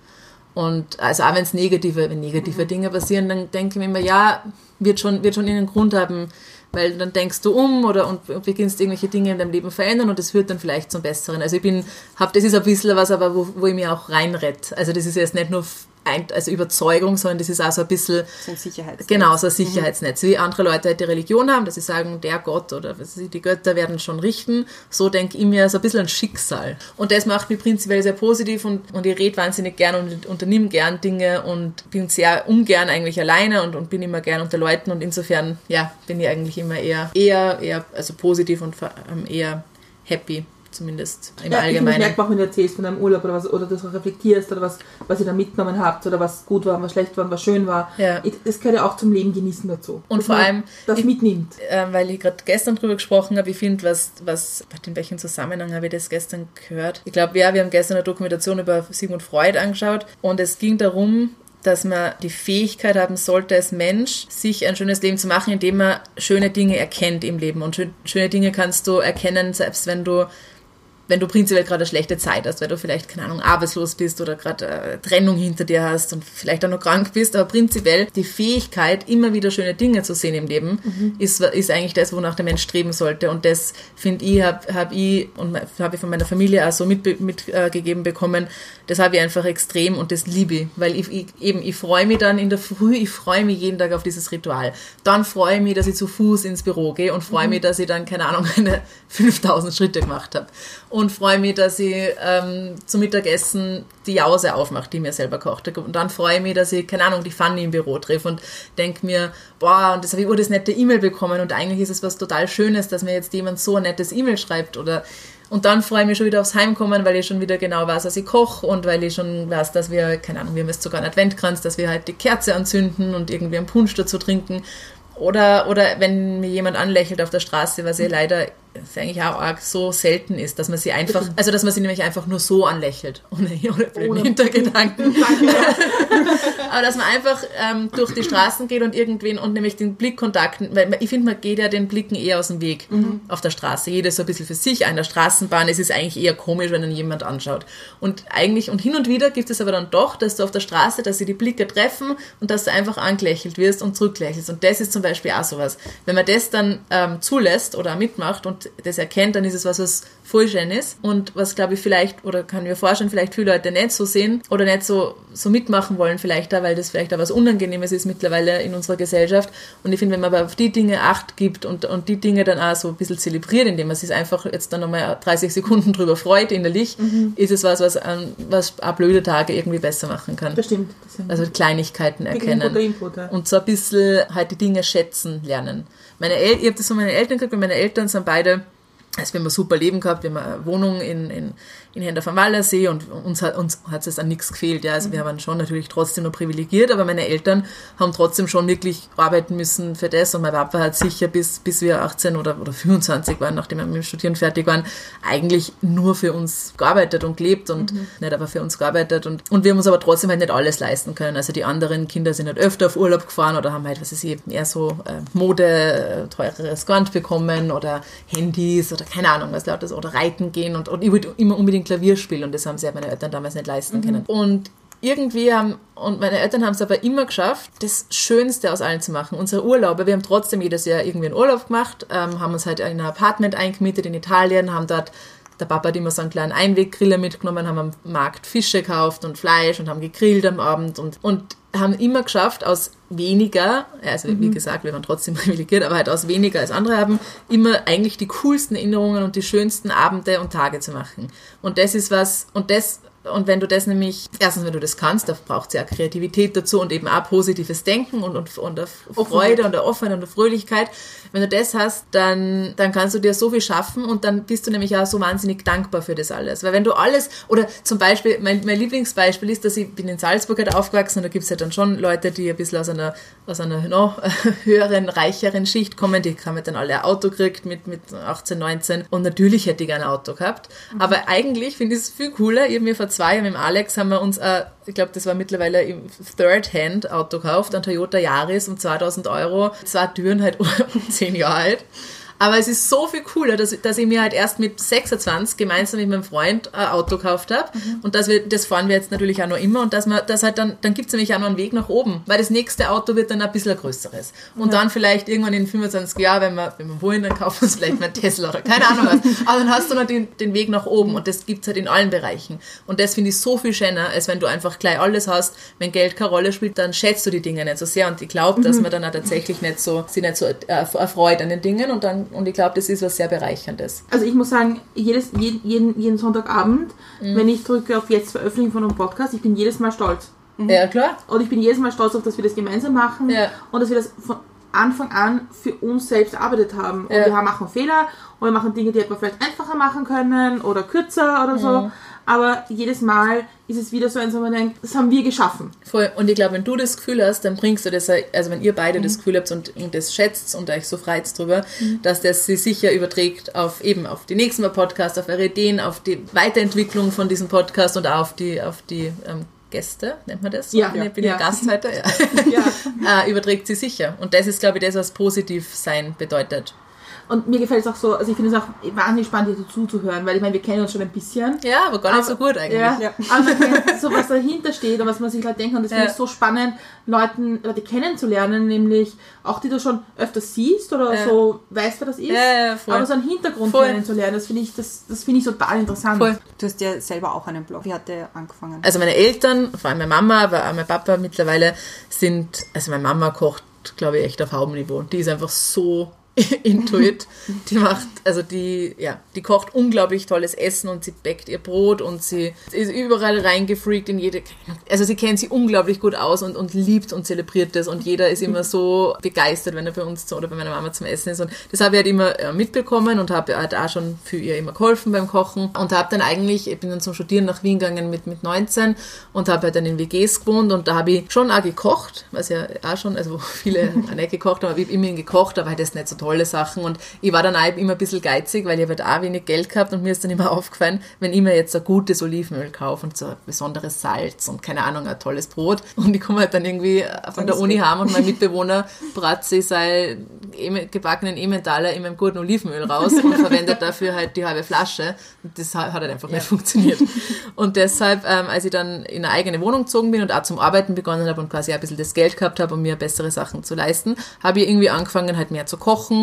Speaker 5: Und also auch wenn es negative, wenn negative mhm. Dinge passieren, dann denke ich mir immer, ja, wird schon, wird schon einen Grund haben, weil dann denkst du um oder und, und beginnst irgendwelche Dinge in deinem Leben verändern und es führt dann vielleicht zum Besseren. Also ich bin, hab, das ist ein bisschen was, aber wo, wo ich mir auch reinrette. Also das ist jetzt nicht nur also Überzeugung, sondern das ist auch so ein bisschen.
Speaker 4: So ein Sicherheitsnetz.
Speaker 5: Genau, so ein Sicherheitsnetz. Mhm. Wie andere Leute halt die Religion haben, dass sie sagen, der Gott oder die Götter werden schon richten. So denke ich mir so ein bisschen ein Schicksal. Und das macht mich prinzipiell sehr positiv und, und ich rede wahnsinnig gern und unternehme gern Dinge und bin sehr ungern eigentlich alleine und, und bin immer gern unter Leuten und insofern, ja, bin ich eigentlich immer eher, eher, eher, also positiv und eher happy zumindest im ja, Allgemeinen.
Speaker 3: Ich merke auch, wenn du erzählst von deinem Urlaub oder was oder das reflektierst oder was, was ihr da mitgenommen habt oder was gut war, was schlecht war, was schön war. Ja. Das gehört ja auch zum Leben genießen dazu.
Speaker 5: Und vor allem
Speaker 3: das ich, mitnimmt.
Speaker 5: Äh, weil ich gerade gestern drüber gesprochen habe, ich finde, was, was, in welchem Zusammenhang habe ich das gestern gehört? Ich glaube, ja, wir haben gestern eine Dokumentation über Sigmund Freud angeschaut und es ging darum, dass man die Fähigkeit haben sollte, als Mensch sich ein schönes Leben zu machen, indem man schöne Dinge erkennt im Leben. Und schöne Dinge kannst du erkennen, selbst wenn du wenn du prinzipiell gerade eine schlechte Zeit hast, weil du vielleicht, keine Ahnung, arbeitslos bist oder gerade äh, Trennung hinter dir hast und vielleicht auch noch krank bist, aber prinzipiell die Fähigkeit, immer wieder schöne Dinge zu sehen im Leben,
Speaker 3: Mhm.
Speaker 5: ist, ist eigentlich das, wonach der Mensch streben sollte. Und das, finde ich, habe hab ich und habe ich von meiner Familie auch so mitgegeben mit, äh, bekommen, das habe ich einfach extrem und das liebe ich, weil ich, ich eben, ich freue mich dann in der Früh, ich freue mich jeden Tag auf dieses Ritual. Dann freue ich mich, dass ich zu Fuß ins Büro gehe und freue mich, dass ich dann, keine Ahnung, meine 5000 Schritte gemacht habe. Und freue mich, dass ich ähm, zum Mittagessen die Jause aufmache, die mir selber kocht. Und dann freue ich mich, dass ich, keine Ahnung, die Fanny im Büro treffe und denke mir, boah, und das habe ich über das nette E-Mail bekommen und eigentlich ist es was total Schönes, dass mir jetzt jemand so ein nettes E-Mail schreibt oder und dann freue ich mich schon wieder aufs Heimkommen, weil ich schon wieder genau weiß, was ich koche und weil ich schon weiß, dass wir, keine Ahnung, wir haben jetzt sogar einen Adventkranz, dass wir halt die Kerze anzünden und irgendwie einen Punsch dazu trinken. Oder, oder wenn mir jemand anlächelt auf der Straße, was ja leider eigentlich auch arg so selten ist, dass man sie einfach, also dass man sie nämlich einfach nur so anlächelt, ohne, ohne blöden
Speaker 3: Ohne-
Speaker 5: Hintergedanken. Aber dass man einfach ähm, durch die Straßen geht und irgendwen und nämlich den Blickkontakt, weil ich finde, man geht ja den Blicken eher aus dem Weg auf der Straße. Jeder so ein bisschen für sich, an der Straßenbahn. Es ist eigentlich eher komisch, wenn dann jemand anschaut. Und eigentlich, und hin und wieder gibt es aber dann doch, dass du auf der Straße, dass sie die Blicke treffen und dass du einfach angelächelt wirst und zurücklächelst. Und das ist zum Beispiel auch sowas. Wenn man das dann ähm, zulässt oder mitmacht und das erkennt, dann ist es was, was voll schön ist und was, glaube ich, vielleicht, oder kann mir vorstellen, vielleicht viele Leute nicht so sehen oder nicht so, so mitmachen wollen, vielleicht da, weil das vielleicht auch was Unangenehmes ist mittlerweile in unserer Gesellschaft. Und ich finde, wenn man aber auf die Dinge Acht gibt und, und die Dinge dann auch so ein bisschen zelebriert, indem man sich einfach jetzt dann nochmal 30 Sekunden drüber freut innerlich, ist es was, was, ähm, was auch blöde Tage irgendwie besser machen kann.
Speaker 3: Das stimmt. Das sind
Speaker 5: Also Kleinigkeiten erkennen.
Speaker 3: Input, Input, ja.
Speaker 5: Und so ein bisschen halt die Dinge schätzen lernen. Meine El ich habe das von meinen Eltern gekriegt, meine Eltern sind beide, also wir haben ein super Leben gehabt, wir haben eine Wohnung in, in, in Händer vom Wallersee und uns hat uns hat es an nichts gefehlt. Ja. Also wir waren schon natürlich trotzdem noch privilegiert, aber meine Eltern haben trotzdem schon wirklich arbeiten müssen für das und mein Papa hat sicher bis, bis wir 18 oder, oder 25 waren, nachdem wir mit dem Studieren fertig waren, eigentlich nur für uns gearbeitet und gelebt und nicht aber für uns gearbeitet und, und wir haben uns aber trotzdem halt nicht alles leisten können. Also die anderen Kinder sind halt öfter auf Urlaub gefahren oder haben halt, was weiß ich, eher so äh, Mode, äh, teureres Gewand bekommen oder Handys oder keine Ahnung was lautes oder reiten gehen und, und ich wollte immer unbedingt Klavier spielen und das haben sie halt meine Eltern damals nicht leisten können. Und irgendwie haben, und meine Eltern haben es aber immer geschafft, das Schönste aus allen zu machen. Unsere Urlaube, wir haben trotzdem jedes Jahr irgendwie einen Urlaub gemacht, ähm, haben uns halt in ein Apartment eingemietet in Italien, haben dort, der Papa hat immer so einen kleinen Einweggriller mitgenommen, haben am Markt Fische gekauft und Fleisch und haben gegrillt am Abend und, und haben immer geschafft, aus weniger, also wie gesagt, wir waren trotzdem privilegiert, aber halt aus weniger als andere haben, immer eigentlich die coolsten Erinnerungen und die schönsten Abende und Tage zu machen. Und das ist was, und das und wenn du das nämlich, erstens, wenn du das kannst, da braucht es ja Kreativität dazu und eben auch positives Denken und, und, und Freude und eine Offenheit und eine Fröhlichkeit. Wenn du das hast, dann, dann kannst du dir so viel schaffen und dann bist du nämlich auch so wahnsinnig dankbar für das alles. Weil wenn du alles, oder zum Beispiel, mein, mein Lieblingsbeispiel ist, dass ich bin in Salzburg halt aufgewachsen und da gibt es halt dann schon Leute, die ein bisschen aus einer, aus einer noch höheren, reicheren Schicht kommen, die haben halt dann alle ein Auto gekriegt mit, mit 18, 19 und natürlich hätte ich gerne ein Auto gehabt. Aber eigentlich finde ich es viel cooler, ich habe mir vor zwei Jahren mit dem Alex haben wir uns, äh, ich glaube, das war mittlerweile im Third-Hand-Auto gekauft, ein Toyota Yaris um 2000 Euro, zwei Türen halt Jahre alt. Aber es ist so viel cooler, dass, dass ich mir halt erst mit 26 gemeinsam mit meinem Freund ein Auto gekauft habe. Und dass wir, das fahren wir jetzt natürlich auch noch immer. Und dass man, das halt dann, dann gibt es nämlich auch noch einen Weg nach oben. Weil das nächste Auto wird dann ein bisschen ein größeres. Und dann vielleicht irgendwann in 25 Jahren, wenn wir, wenn wir wollen, dann kaufen wir uns vielleicht mal einen Tesla oder keine Ahnung was. Aber dann hast du noch den, den Weg nach oben. Und das gibt's halt in allen Bereichen. Und das finde ich so viel schöner, als wenn du einfach gleich alles hast. Wenn Geld keine Rolle spielt, dann schätzt du die Dinge nicht so sehr. Und ich glaube, dass man dann auch tatsächlich nicht so, sich nicht so äh, erfreut an den Dingen. Und dann, und ich glaube, das ist was sehr Bereicherndes.
Speaker 3: Also ich muss sagen, jedes, jeden, jeden, Sonntagabend,
Speaker 5: Mhm.
Speaker 3: wenn ich drücke auf jetzt Veröffentlichung von einem Podcast, ich bin jedes Mal stolz.
Speaker 5: Ja, klar.
Speaker 3: Und ich bin jedes Mal stolz auf, dass wir das gemeinsam machen
Speaker 5: Ja.
Speaker 3: und dass wir das von Anfang an für uns selbst erarbeitet haben. Und
Speaker 5: Ja.
Speaker 3: wir machen Fehler und wir machen Dinge, die wir vielleicht einfacher machen können oder kürzer oder so. Aber jedes Mal ist es wieder so eins, wo man denkt, das haben wir geschaffen.
Speaker 5: Voll. Und ich glaube, wenn du das Gefühl hast, dann bringst du das, also wenn ihr beide das Gefühl habt und, und das schätzt und euch so freut drüber, dass das sich sicher überträgt auf eben auf die nächsten Podcasts, auf eure Ideen, auf die Weiterentwicklung von diesem Podcast und auch auf die, auf die ähm, Gäste, nennt man das?
Speaker 3: Ja,
Speaker 5: ich bin,
Speaker 3: ja,
Speaker 5: bin ja,
Speaker 3: ja.
Speaker 5: Gast heute, ja.
Speaker 3: Ja.
Speaker 5: äh, überträgt sie sicher. Und das ist, glaube ich, das, was positiv sein bedeutet.
Speaker 3: Und mir gefällt es auch so, also ich finde es auch wahnsinnig spannend, dir zuzuhören, weil ich meine, wir kennen uns schon ein bisschen.
Speaker 5: Ja, aber gar nicht so gut eigentlich.
Speaker 3: Ja,
Speaker 4: Ja.
Speaker 3: aber man kennt so was dahinter steht und was man sich halt denkt. Und das finde
Speaker 5: Ja.
Speaker 3: ich so spannend, Leuten, Leute kennenzulernen, nämlich auch die du schon öfters siehst oder
Speaker 5: Ja.
Speaker 3: so weißt, wer das ist.
Speaker 5: Ja, ja, voll.
Speaker 3: aber so einen Hintergrund
Speaker 5: Voll.
Speaker 3: kennenzulernen, das finde ich, das, das finde ich total interessant.
Speaker 5: Voll.
Speaker 4: Du hast ja selber auch einen Blog. Wie hat der angefangen?
Speaker 5: Also meine Eltern, vor allem meine Mama, aber auch mein Papa mittlerweile sind, also meine Mama kocht, glaube ich, echt auf Haubenniveau. Die ist einfach so into it. Die macht, also die, ja, die kocht unglaublich tolles Essen und sie backt ihr Brot und sie ist überall reingefreakt in jede, also sie kennt sie unglaublich gut aus und, und liebt und zelebriert das und jeder ist immer so begeistert, wenn er bei uns zu, oder bei meiner Mama zum Essen ist und das habe ich halt immer äh, mitbekommen und habe halt auch schon für ihr immer geholfen beim Kochen und habe dann eigentlich, ich bin dann zum Studieren nach Wien gegangen mit, mit 19 und habe halt dann in WGs gewohnt und da habe ich schon auch gekocht, was ja auch schon, also wo viele nicht gekocht haben, aber ich habe immerhin gekocht, aber halt das nicht so tolle Sachen und ich war dann auch immer ein bisschen geizig, weil ich halt auch wenig Geld gehabt und mir ist dann immer aufgefallen, wenn ich mir jetzt ein gutes Olivenöl kaufe und so ein besonderes Salz und keine Ahnung, ein tolles Brot und ich komme halt dann irgendwie von der Uni heim und mein Mitbewohner brat sich sein Eme- gebackenen Emmentaler in meinem guten Olivenöl raus und verwendet dafür halt die halbe Flasche. Und das hat halt einfach nicht funktioniert. Und deshalb, ähm, als ich dann in eine eigene Wohnung gezogen bin und auch zum Arbeiten begonnen habe und quasi ein bisschen das Geld gehabt habe, um mir bessere Sachen zu leisten, habe ich irgendwie angefangen, halt mehr zu kochen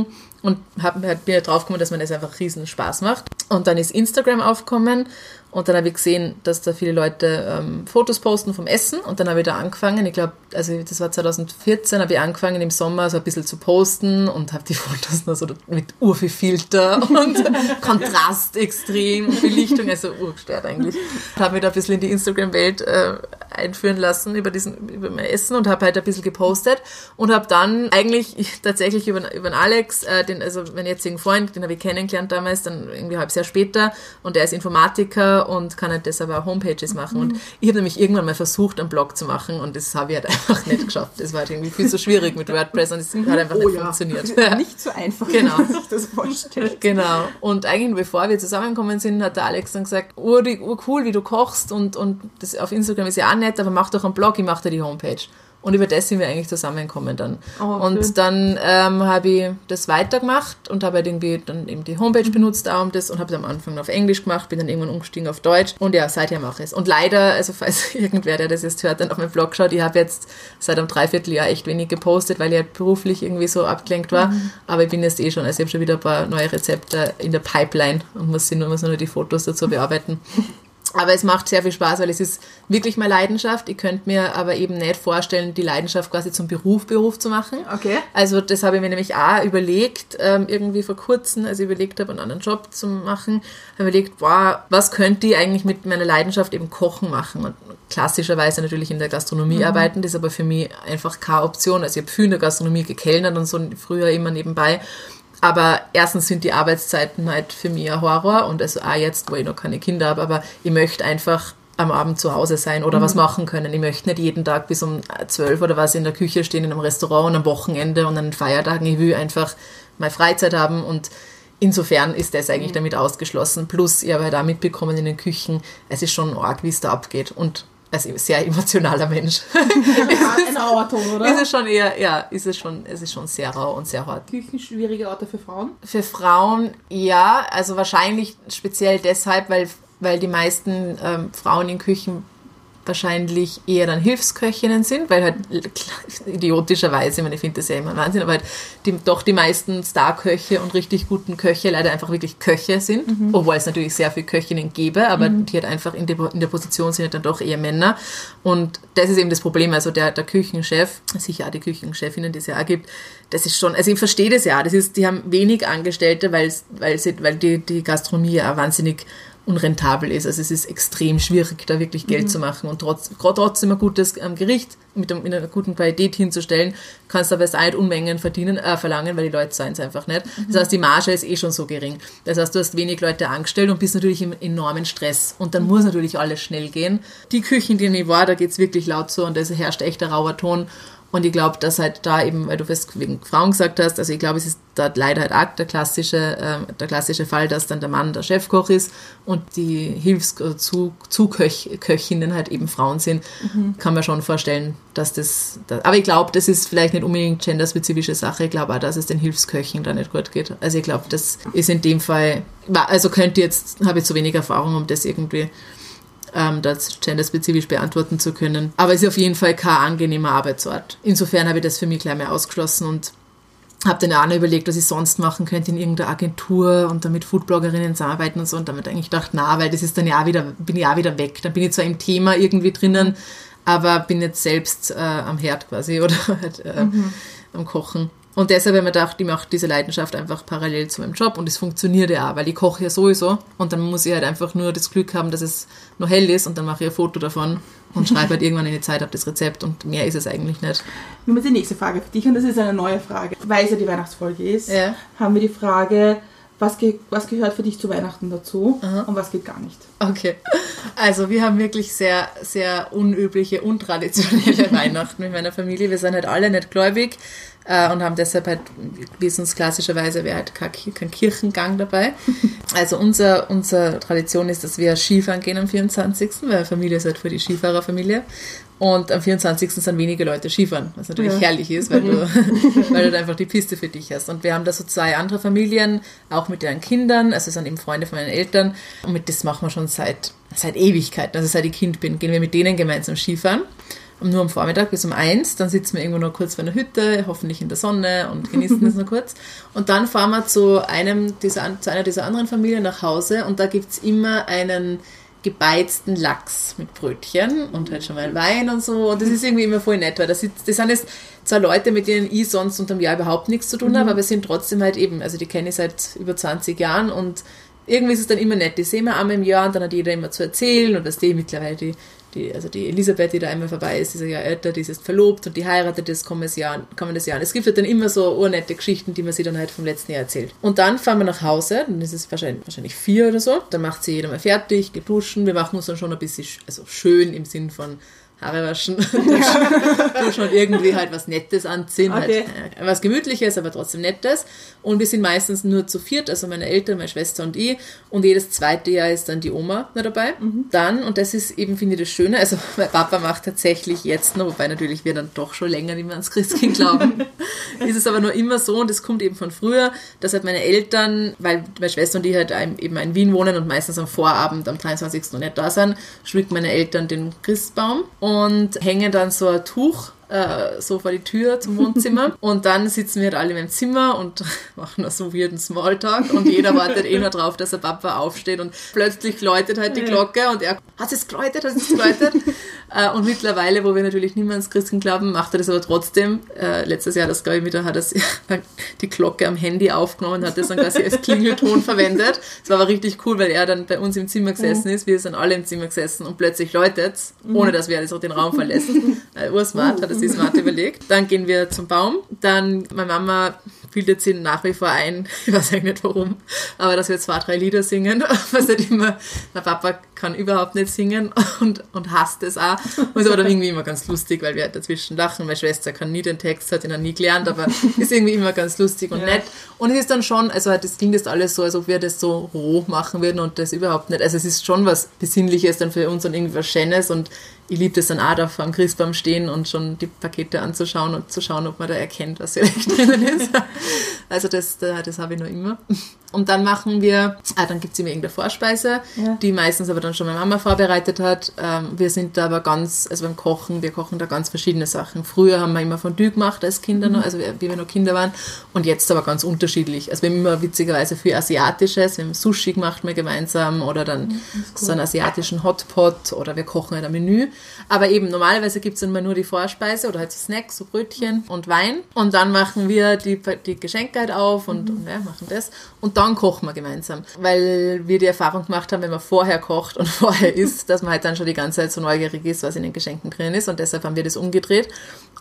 Speaker 5: und hab, halt bin halt draufgekommen, dass mir das einfach riesen Spaß macht. Und dann ist Instagram aufgekommen und dann habe ich gesehen, dass da viele Leute ähm, Fotos posten vom Essen und dann habe ich da angefangen, ich glaube, also das war 2014, habe ich angefangen im Sommer so ein bisschen zu posten und habe die Fotos nur so mit urviel Filter und Kontrast extrem Belichtung, also urgestört eigentlich. Habe mich da ein bisschen in die Instagram-Welt äh, einführen lassen über diesen über mein Essen und habe halt ein bisschen gepostet und habe dann eigentlich tatsächlich über, über den Alex, äh, den, also meinen jetzigen Freund, den habe ich kennengelernt damals, dann irgendwie ein halbes Jahr später und der ist Informatiker und kann halt deshalb auch Homepages machen und ich habe nämlich irgendwann mal versucht, einen Blog zu machen und das habe ich halt einfach nicht geschafft. Das war halt irgendwie viel zu schwierig mit WordPress und es hat einfach nicht funktioniert. Ja.
Speaker 4: Nicht so einfach,
Speaker 5: Genau.
Speaker 4: wie man sich das vorstellt.
Speaker 5: Genau. Und eigentlich, bevor wir zusammengekommen sind, hat der Alex dann gesagt, ur, ur cool, wie du kochst und, und das auf Instagram ist ja auch nett, aber mach doch einen Blog, ich mache dir die Homepage. Und über das sind wir eigentlich zusammengekommen dann.
Speaker 3: Oh,
Speaker 5: und
Speaker 3: schön.
Speaker 5: dann ähm, habe ich das weitergemacht und habe halt irgendwie dann eben die Homepage benutzt auch um das und habe es am Anfang auf Englisch gemacht, bin dann irgendwann umgestiegen auf Deutsch und ja, seither mache ich es. Und leider, also falls irgendwer, der das jetzt hört, dann auf meinen Blog schaut, ich habe jetzt seit einem Dreivierteljahr echt wenig gepostet, weil ich halt beruflich irgendwie so abgelenkt war. Aber ich bin jetzt eh schon, also ich habe schon wieder ein paar neue Rezepte in der Pipeline und muss, sie nur, muss nur die Fotos dazu bearbeiten. Aber es macht sehr viel Spaß, weil es ist wirklich meine Leidenschaft. Ich könnte mir aber eben nicht vorstellen, die Leidenschaft quasi zum Beruf Beruf zu machen.
Speaker 3: Okay.
Speaker 5: Also das habe ich mir nämlich auch überlegt, ähm, irgendwie vor kurzem, als ich überlegt habe, einen anderen Job zu machen, habe ich überlegt, boah, was könnte ich eigentlich mit meiner Leidenschaft eben Kochen machen? Und klassischerweise natürlich in der Gastronomie arbeiten, das ist aber für mich einfach keine Option. Also ich habe viel in der Gastronomie gekellnert und so früher immer nebenbei. Aber erstens sind die Arbeitszeiten halt für mich ein Horror und also auch jetzt, wo ich noch keine Kinder habe, aber ich möchte einfach am Abend zu Hause sein oder was machen können. Ich möchte nicht jeden Tag bis um zwölf oder was in der Küche stehen in einem Restaurant und am Wochenende und an den Feiertagen. Ich will einfach meine Freizeit haben und insofern ist das eigentlich damit ausgeschlossen. Plus, ich habe halt auch mitbekommen in den Küchen, es ist schon arg, wie es da abgeht und als sehr emotionaler Mensch.
Speaker 3: Ein Auerton,
Speaker 5: ist
Speaker 3: oder?
Speaker 5: es schon eher, ja, ist es schon, es ist schon sehr rau und sehr hart.
Speaker 3: Küchen schwierige Orte für Frauen.
Speaker 5: Für Frauen ja, also wahrscheinlich speziell deshalb, weil, weil die meisten ähm, Frauen in Küchen wahrscheinlich eher dann Hilfsköchinnen sind, weil halt idiotischerweise, ich meine, ich finde das ja immer Wahnsinn, aber halt die, doch die meisten Starköche und richtig guten Köche leider einfach wirklich Köche sind, obwohl es natürlich sehr viele Köchinnen gäbe, aber die halt einfach in der, in der Position sind halt dann doch eher Männer. Und das ist eben das Problem, also der, der Küchenchef, sicher auch die Küchenchefinnen, die es ja auch gibt, das ist schon, also ich verstehe das ja, das ist, die haben wenig Angestellte, weil, weil, sie, weil die, die Gastronomie ja wahnsinnig unrentabel ist. Also es ist extrem schwierig, da wirklich Geld zu machen und trotz, trotzdem ein gutes ähm, Gericht mit, einem, mit einer guten Qualität hinzustellen, kannst du aber nicht Unmengen verdienen, äh, verlangen, weil die Leute zahlen es einfach nicht. Das heißt, die Marge ist eh schon so gering. Das heißt, du hast wenig Leute angestellt und bist natürlich im enormen Stress. Und dann muss natürlich alles schnell gehen. Die Küchen, die ich war, da geht's wirklich laut so und da herrscht echt ein rauer Ton. Und ich glaube, dass halt da eben, weil du fest wegen Frauen gesagt hast, also ich glaube, es ist dort leider halt auch der klassische, äh, der klassische Fall, dass dann der Mann der Chefkoch ist und die Hilfszuköchinnen halt eben Frauen sind. Mhm. Kann man schon vorstellen, dass das, das aber ich glaube, das ist vielleicht nicht unbedingt genderspezifische Sache. Ich glaube auch, dass es den Hilfsköchen da nicht gut geht. Also ich glaube, das ist in dem Fall, also könnte jetzt, habe ich zu wenig Erfahrung, um das irgendwie ähm, das genderspezifisch beantworten zu können. Aber es ist auf jeden Fall kein angenehmer Arbeitsort. Insofern habe ich das für mich gleich mal ausgeschlossen und habe dann auch noch überlegt, was ich sonst machen könnte in irgendeiner Agentur und dann mit Foodbloggerinnen zusammenarbeiten und so und damit eigentlich gedacht, na, weil das ist dann ja auch wieder, bin ich auch wieder weg. Dann bin ich zwar im Thema irgendwie drinnen, aber bin jetzt selbst äh, am Herd quasi oder halt, äh, mhm. am Kochen. Und deshalb habe ich mir gedacht, ich mache diese Leidenschaft einfach parallel zu meinem Job und es funktioniert ja auch, weil ich koche ja sowieso und dann muss ich halt einfach nur das Glück haben, dass es noch hell ist und dann mache ich ein Foto davon und schreibe halt irgendwann in die Zeit ab das Rezept und mehr ist es eigentlich nicht.
Speaker 3: Wir haben die nächste Frage für dich und das ist eine neue Frage. Weil es ja die Weihnachtsfolge ist, ja. haben wir die Frage, was, ge was gehört für dich zu Weihnachten dazu Aha. und was geht gar nicht?
Speaker 5: Okay, also wir haben wirklich sehr, sehr unübliche, untraditionelle Weihnachten mit meiner Familie. Wir sind halt alle nicht gläubig äh, und haben deshalb halt, wie es uns klassischerweise wäre, halt kein, Kirchengang dabei. Also unser, unsere Tradition ist, dass wir Skifahren gehen am 24., weil Familie ist halt für die Skifahrerfamilie. Und am 24. sind wenige Leute Skifahren, was natürlich ja. herrlich ist, weil du, weil du einfach die Piste für dich hast. Und wir haben da so zwei andere Familien, auch mit ihren Kindern, also es sind eben Freunde von meinen Eltern. Und mit das machen wir schon seit, seit Ewigkeiten, also seit ich Kind bin, gehen wir mit denen gemeinsam Skifahren nur am Vormittag bis um eins. Dann sitzen wir irgendwo noch kurz vor einer Hütte, hoffentlich in der Sonne und genießen das noch kurz. Und dann fahren wir zu, einem dieser, zu einer dieser anderen Familien nach Hause und da gibt es immer einen gebeizten Lachs mit Brötchen und halt schon mal Wein und so. Und das ist irgendwie immer voll nett, weil das, das sind jetzt zwar Leute, mit denen ich sonst unterm Jahr überhaupt nichts zu tun habe, mhm. aber wir sind trotzdem halt eben, also die kenne ich seit über 20 Jahren und irgendwie ist es dann immer nett. Die sehen wir einmal im Jahr und dann hat jeder immer zu erzählen und dass die mittlerweile die die, also die Elisabeth, die da einmal vorbei ist, ist Jahr älter, die ist jetzt verlobt und die heiratet das kommendes Jahr. Kommendes Jahr. Es gibt halt dann immer so urnette Geschichten, die man sich dann halt vom letzten Jahr erzählt. Und dann fahren wir nach Hause, dann ist es wahrscheinlich, wahrscheinlich vier oder so. Dann macht sie jeder mal fertig, geht duschen. Wir machen uns dann schon ein bisschen also schön im Sinn von Haare waschen, duschen und irgendwie halt was Nettes anziehen. Halt, okay. Halt, was Gemütliches, aber trotzdem Nettes. Und wir sind meistens nur zu viert, also meine Eltern, meine Schwester und ich. Und jedes zweite Jahr ist dann die Oma noch dabei. Mhm. Dann, und das ist eben, finde ich, das Schöne, also mein Papa macht tatsächlich jetzt noch, wobei natürlich wir dann doch schon länger nicht mehr ans Christkind glauben, ist es aber nur immer so, und das kommt eben von früher, dass halt meine Eltern, weil meine Schwester und ich halt eben in Wien wohnen und meistens am Vorabend, am 23. noch nicht da sind, schmücken meine Eltern den Christbaum. Und und hängen dann so ein Tuch äh, so vor die Tür zum Wohnzimmer. und dann sitzen wir halt alle im Zimmer und machen so weirden Smalltalk und jeder wartet eh nur drauf, dass der Papa aufsteht und plötzlich läutet halt die Glocke und er hat es geläutet, hat es geläutet. äh, und mittlerweile, wo wir natürlich nicht mehr ans Christen glauben, macht er das aber trotzdem. Äh, letztes Jahr, das glaube ich wieder, hat er die Glocke am Handy aufgenommen, hat das dann quasi als Klingelton verwendet. Das war aber richtig cool, weil er dann bei uns im Zimmer gesessen ist, wir sind alle im Zimmer gesessen und plötzlich läutet es, ohne dass wir alles auch den Raum verlassen. Äh, Ursmart hat es sich smart überlegt. Dann gehen wir zum Baum. Dann, meine Mama bildet sie nach wie vor ein, ich weiß eigentlich nicht warum, aber dass wir zwei, drei Lieder singen, was halt immer, mein Papa kann überhaupt nicht singen und, und hasst es auch. Und ist aber dann irgendwie immer ganz lustig, weil wir halt dazwischen lachen. Meine Schwester kann nie den Text, hat ihn noch nie gelernt, aber ist irgendwie immer ganz lustig und ja. nett. Und es ist dann schon, also das klingt jetzt alles so, als ob wir das so roh machen würden und das überhaupt nicht. Also es ist schon was Besinnliches dann für uns und irgendwie was Schönes und ich liebe das dann auch da vor dem Christbaum stehen und schon die Pakete anzuschauen und zu schauen, ob man da erkennt, was vielleicht drinnen ist. Also das, das habe ich noch immer. Und dann machen wir, ah, dann gibt es immer irgendeine Vorspeise, ja. die meistens aber dann schon meine Mama vorbereitet hat. Ähm, wir sind da aber ganz, also beim Kochen, wir kochen da ganz verschiedene Sachen. Früher haben wir immer Fondue gemacht als Kinder mhm. noch, also wie wir noch Kinder waren. Und jetzt aber ganz unterschiedlich. Also wir haben immer witzigerweise für Asiatisches, wir haben Sushi gemacht mal gemeinsam oder dann mhm, so einen asiatischen Hotpot oder wir kochen halt ein Menü. Aber eben normalerweise gibt es dann immer nur die Vorspeise oder halt so Snacks, so Brötchen und Wein. Und dann machen wir die, die Geschenke halt auf und, mhm. und ja, machen das. Und dann kochen wir gemeinsam. Weil wir die Erfahrung gemacht haben, wenn man vorher kocht und vorher isst, dass man halt dann schon die ganze Zeit so neugierig ist, was in den Geschenken drin ist. Und deshalb haben wir das umgedreht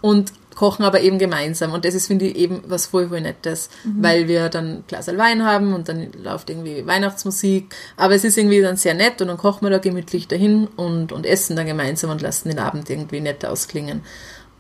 Speaker 5: und kochen aber eben gemeinsam. Und das ist, finde ich, eben was voll, voll Nettes, mhm. weil wir dann ein Glas Wein haben und dann läuft irgendwie Weihnachtsmusik. Aber es ist irgendwie dann sehr nett und dann kochen wir da gemütlich dahin und, und essen dann gemeinsam und lassen den Abend irgendwie nett ausklingen.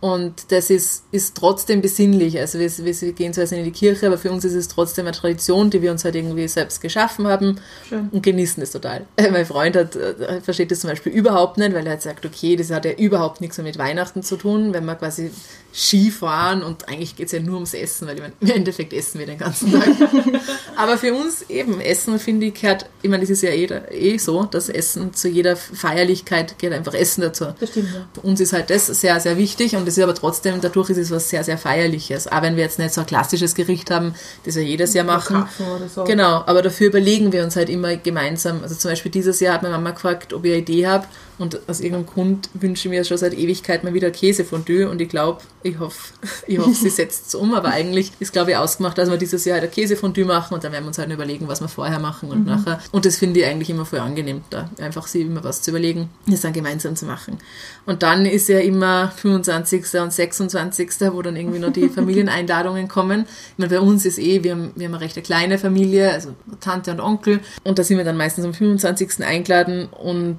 Speaker 5: Und das ist, ist trotzdem besinnlich. Also wir, wir gehen zwar in die Kirche, aber für uns ist es trotzdem eine Tradition, die wir uns halt irgendwie selbst geschaffen haben
Speaker 3: Schön.
Speaker 5: und genießen es total. mein Freund hat, äh, versteht das zum Beispiel überhaupt nicht, weil er hat sagt, okay, das hat ja überhaupt nichts mehr mit Weihnachten zu tun, wenn man quasi Skifahren und eigentlich geht es ja nur ums Essen, weil ich meine, im Endeffekt essen wir den ganzen Tag. Aber für uns eben, Essen finde ich gehört, ich meine, das ist ja eh, eh so, dass Essen zu jeder Feierlichkeit gehört einfach Essen dazu.
Speaker 3: Das stimmt, ja.
Speaker 5: Für uns ist halt das sehr, sehr wichtig und es ist aber trotzdem, dadurch ist es was sehr, sehr Feierliches. Auch wenn wir jetzt nicht so ein klassisches Gericht haben, das wir jedes Jahr machen.
Speaker 3: So.
Speaker 5: Genau, aber dafür überlegen wir uns halt immer gemeinsam. Also zum Beispiel dieses Jahr hat meine Mama gefragt, ob ich eine Idee habe und aus irgendeinem Grund wünsche ich mir schon seit Ewigkeit mal wieder Käsefondue und ich glaube, ich hoffe, ich hoffe, sie setzt es um, aber eigentlich ist, glaube ich, ausgemacht, dass wir dieses Jahr halt Käsefondue machen und dann werden wir uns halt überlegen, was wir vorher machen und nachher. Und das finde ich eigentlich immer voll angenehm, da einfach sich immer was zu überlegen, das dann gemeinsam zu machen. Und dann ist ja immer 25. und 26., wo dann irgendwie noch die Familieneinladungen kommen. Ich meine, bei uns ist eh, wir haben, wir haben eine recht kleine Familie, also Tante und Onkel und da sind wir dann meistens am 25. eingeladen und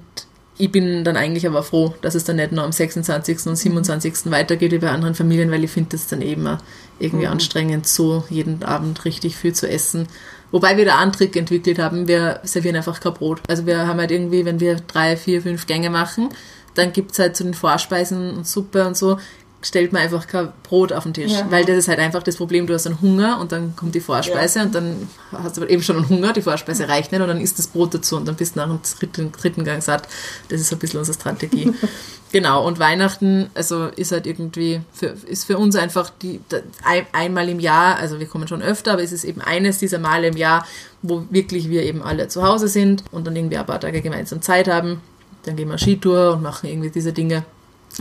Speaker 5: ich bin dann eigentlich aber froh, dass es dann nicht nur am 26. und 27. weitergeht wie bei anderen Familien, weil ich finde das dann eben auch irgendwie anstrengend, so jeden Abend richtig viel zu essen. Wobei wir da einen Trick entwickelt haben, wir servieren einfach kein Brot. Also wir haben halt irgendwie, wenn wir drei, vier, fünf Gänge machen, dann gibt's halt zu den Vorspeisen und Suppe und so, stellt man einfach kein Brot auf den Tisch.
Speaker 3: Ja.
Speaker 5: Weil das ist halt einfach das Problem, du hast einen Hunger und dann kommt die Vorspeise und dann hast du eben schon einen Hunger, die Vorspeise reicht nicht und dann isst das Brot dazu und dann bist du nach dem dritten, dritten Gang satt. Das ist so ein bisschen unsere Strategie. genau, und Weihnachten, also ist halt irgendwie, für, ist für uns einfach die, ein, einmal im Jahr, also wir kommen schon öfter, aber es ist eben eines dieser Male im Jahr, wo wirklich wir eben alle zu Hause sind und dann irgendwie ein paar Tage gemeinsam Zeit haben. Dann gehen wir Skitour und machen irgendwie diese Dinge.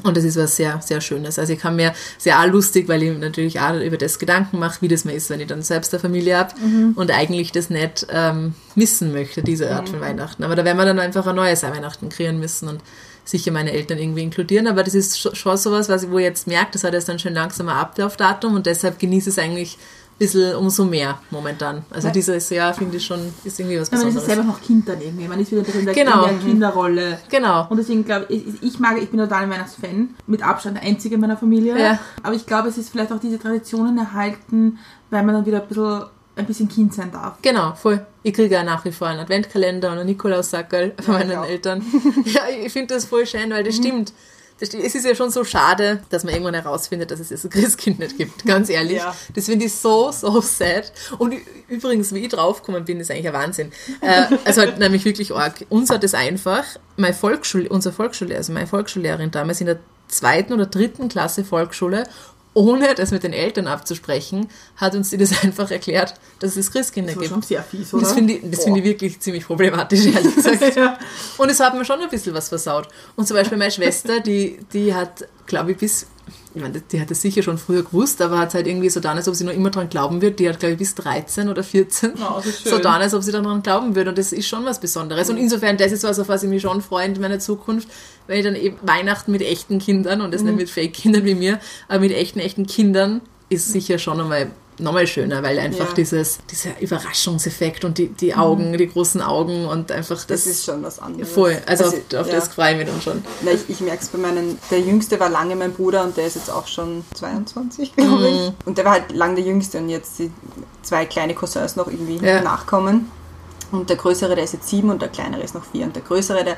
Speaker 5: Und das ist was sehr, sehr Schönes. Also ich kann mir sehr auch lustig, weil ich natürlich auch über das Gedanken mache, wie das mir ist, wenn ich dann selbst eine Familie habe und eigentlich das nicht ähm, missen möchte, diese Art von Weihnachten. Aber da werden wir dann einfach ein neues Weihnachten kreieren müssen und sicher meine Eltern irgendwie inkludieren. Aber das ist schon sowas, was ich, wo ich jetzt merke, das hat jetzt dann schon langsam ein Ablaufdatum und deshalb genieße ich es eigentlich bisschen umso mehr momentan. Also
Speaker 3: Ja.
Speaker 5: dieses Jahr finde ich schon, ist irgendwie was
Speaker 3: Ja, man ist ja
Speaker 5: Besonderes.
Speaker 3: selber noch Kind dann irgendwie. Man ist wieder in der,
Speaker 5: Genau.
Speaker 3: in der Kinderrolle.
Speaker 5: Genau.
Speaker 3: Und deswegen glaube ich, ich- mag, ich bin total ein Weihnachtsfan. Mit Abstand der einzige in meiner Familie.
Speaker 5: Ja.
Speaker 3: Aber ich glaube, es ist vielleicht auch diese Traditionen erhalten, weil man dann wieder ein bisschen, ein bisschen Kind sein darf.
Speaker 5: Genau, voll. Ich kriege ja nach wie vor einen Adventkalender und einen Nikolaussackerl von meinen
Speaker 4: auch.
Speaker 5: Eltern. ja, ich finde das voll schön, weil das stimmt. Es ist ja schon so schade, dass man irgendwann herausfindet, dass es das Christkind nicht gibt. Ganz ehrlich.
Speaker 4: Ja.
Speaker 5: Das finde ich so, so sad. Und übrigens, wie ich draufgekommen bin, ist eigentlich ein Wahnsinn. Äh, also halt nämlich wirklich arg. Uns hat es einfach, meine Volksschul, unser Volksschullehrer, also meine Volksschullehrerin damals in der zweiten oder dritten Klasse Volksschule, ohne das mit den Eltern abzusprechen, hat uns die das einfach erklärt, dass es Christkinder
Speaker 3: Das
Speaker 5: gibt.
Speaker 3: schon sehr fies, oder?
Speaker 5: das finde ich, das finde ich wirklich ziemlich problematisch, ehrlich gesagt.
Speaker 3: Ja.
Speaker 5: Und es hat mir schon ein bisschen was versaut. Und zum Beispiel meine Schwester, die, die hat, glaube ich, bis, ich meine, die hat das sicher schon früher gewusst, aber hat halt irgendwie so dann, als ob sie noch immer dran glauben wird. Die hat, glaube ich, bis 13 oder 14
Speaker 3: Oh,
Speaker 5: so dann, als ob sie daran glauben würde. Und das ist schon was Besonderes. Und insofern, das ist was, auf was ich mich schon freue in meiner Zukunft, wenn ich dann eben Weihnachten mit echten Kindern und das nicht mit Fake-Kindern wie mir, aber mit echten, echten Kindern ist sicher schon einmal nochmal schöner, weil einfach
Speaker 4: Ja.
Speaker 5: dieses, dieser Überraschungseffekt und die, die Augen, die großen Augen und einfach das,
Speaker 4: Das ist schon was anderes.
Speaker 5: voll. Also, auf, auf
Speaker 4: ja.
Speaker 5: das freue ich mich dann schon.
Speaker 4: Na, ich, ich merke es bei meinen, der Jüngste war lange mein Bruder und der ist jetzt auch schon 22, glaube ich.
Speaker 5: Mhm.
Speaker 4: Und der war halt lang der Jüngste und jetzt die zwei kleine Cousins noch irgendwie
Speaker 5: Ja.
Speaker 4: nachkommen. Und der Größere, der ist jetzt sieben und der Kleinere ist noch vier. Und der Größere, der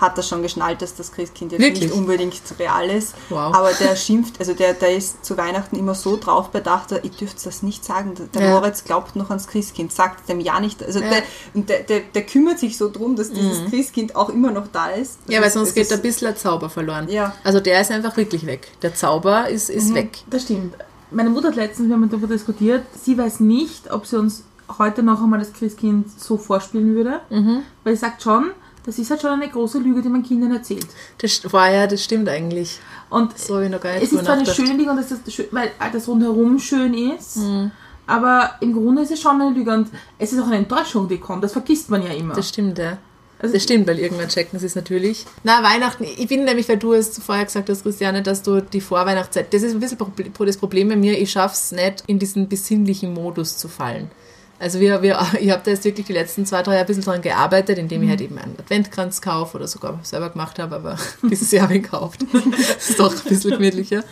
Speaker 4: hat das schon geschnallt, dass das Christkind jetzt
Speaker 5: Wirklich?
Speaker 4: nicht unbedingt real ist.
Speaker 5: Wow.
Speaker 4: Aber der schimpft, also der, der ist zu Weihnachten immer so drauf bedacht, ihr dürft das nicht sagen. Der
Speaker 5: Ja.
Speaker 4: Moritz glaubt noch ans Christkind, sagt dem ja nicht. Also
Speaker 5: Ja.
Speaker 4: der, und der, der, der kümmert sich so drum, dass dieses Christkind auch immer noch da ist.
Speaker 5: Ja, weil sonst
Speaker 4: Es
Speaker 5: geht
Speaker 4: ist-
Speaker 5: ein bisschen der Zauber verloren.
Speaker 4: Ja.
Speaker 5: Also der ist einfach wirklich weg. Der Zauber ist, ist weg.
Speaker 3: Das stimmt. Meine Mutter hat letztens, wir haben darüber diskutiert, sie weiß nicht, ob sie uns heute noch einmal das Christkind so vorspielen würde.
Speaker 5: Mhm.
Speaker 3: Weil sie sagt schon, das ist halt schon eine große Lüge, die man Kindern erzählt.
Speaker 5: Das, war ja, das stimmt eigentlich.
Speaker 3: Und
Speaker 5: So ich noch gar nicht
Speaker 3: es ist zwar eine schöne Lüge, und das ist schön, weil das rundherum schön ist,
Speaker 5: Mhm.
Speaker 3: aber im Grunde ist es schon eine Lüge und es ist auch eine Enttäuschung, die kommt. Das vergisst man ja immer.
Speaker 5: Das stimmt, ja.
Speaker 3: Also-
Speaker 5: das stimmt, weil irgendwann checken sie es natürlich. Na, Weihnachten, ich bin nämlich, weil du es vorher gesagt hast, Christiane, dass du die Vorweihnachtszeit, das ist ein bisschen das Problem bei mir, ich schaffe es nicht, in diesen besinnlichen Modus zu fallen. Also wir, wir, ich habe da jetzt wirklich die letzten zwei, drei Jahre ein bisschen dran gearbeitet, indem ich halt eben einen Adventkranz kaufe oder sogar selber gemacht habe, aber dieses Jahr habe ich gekauft. das ist doch ein bisschen gemütlicher.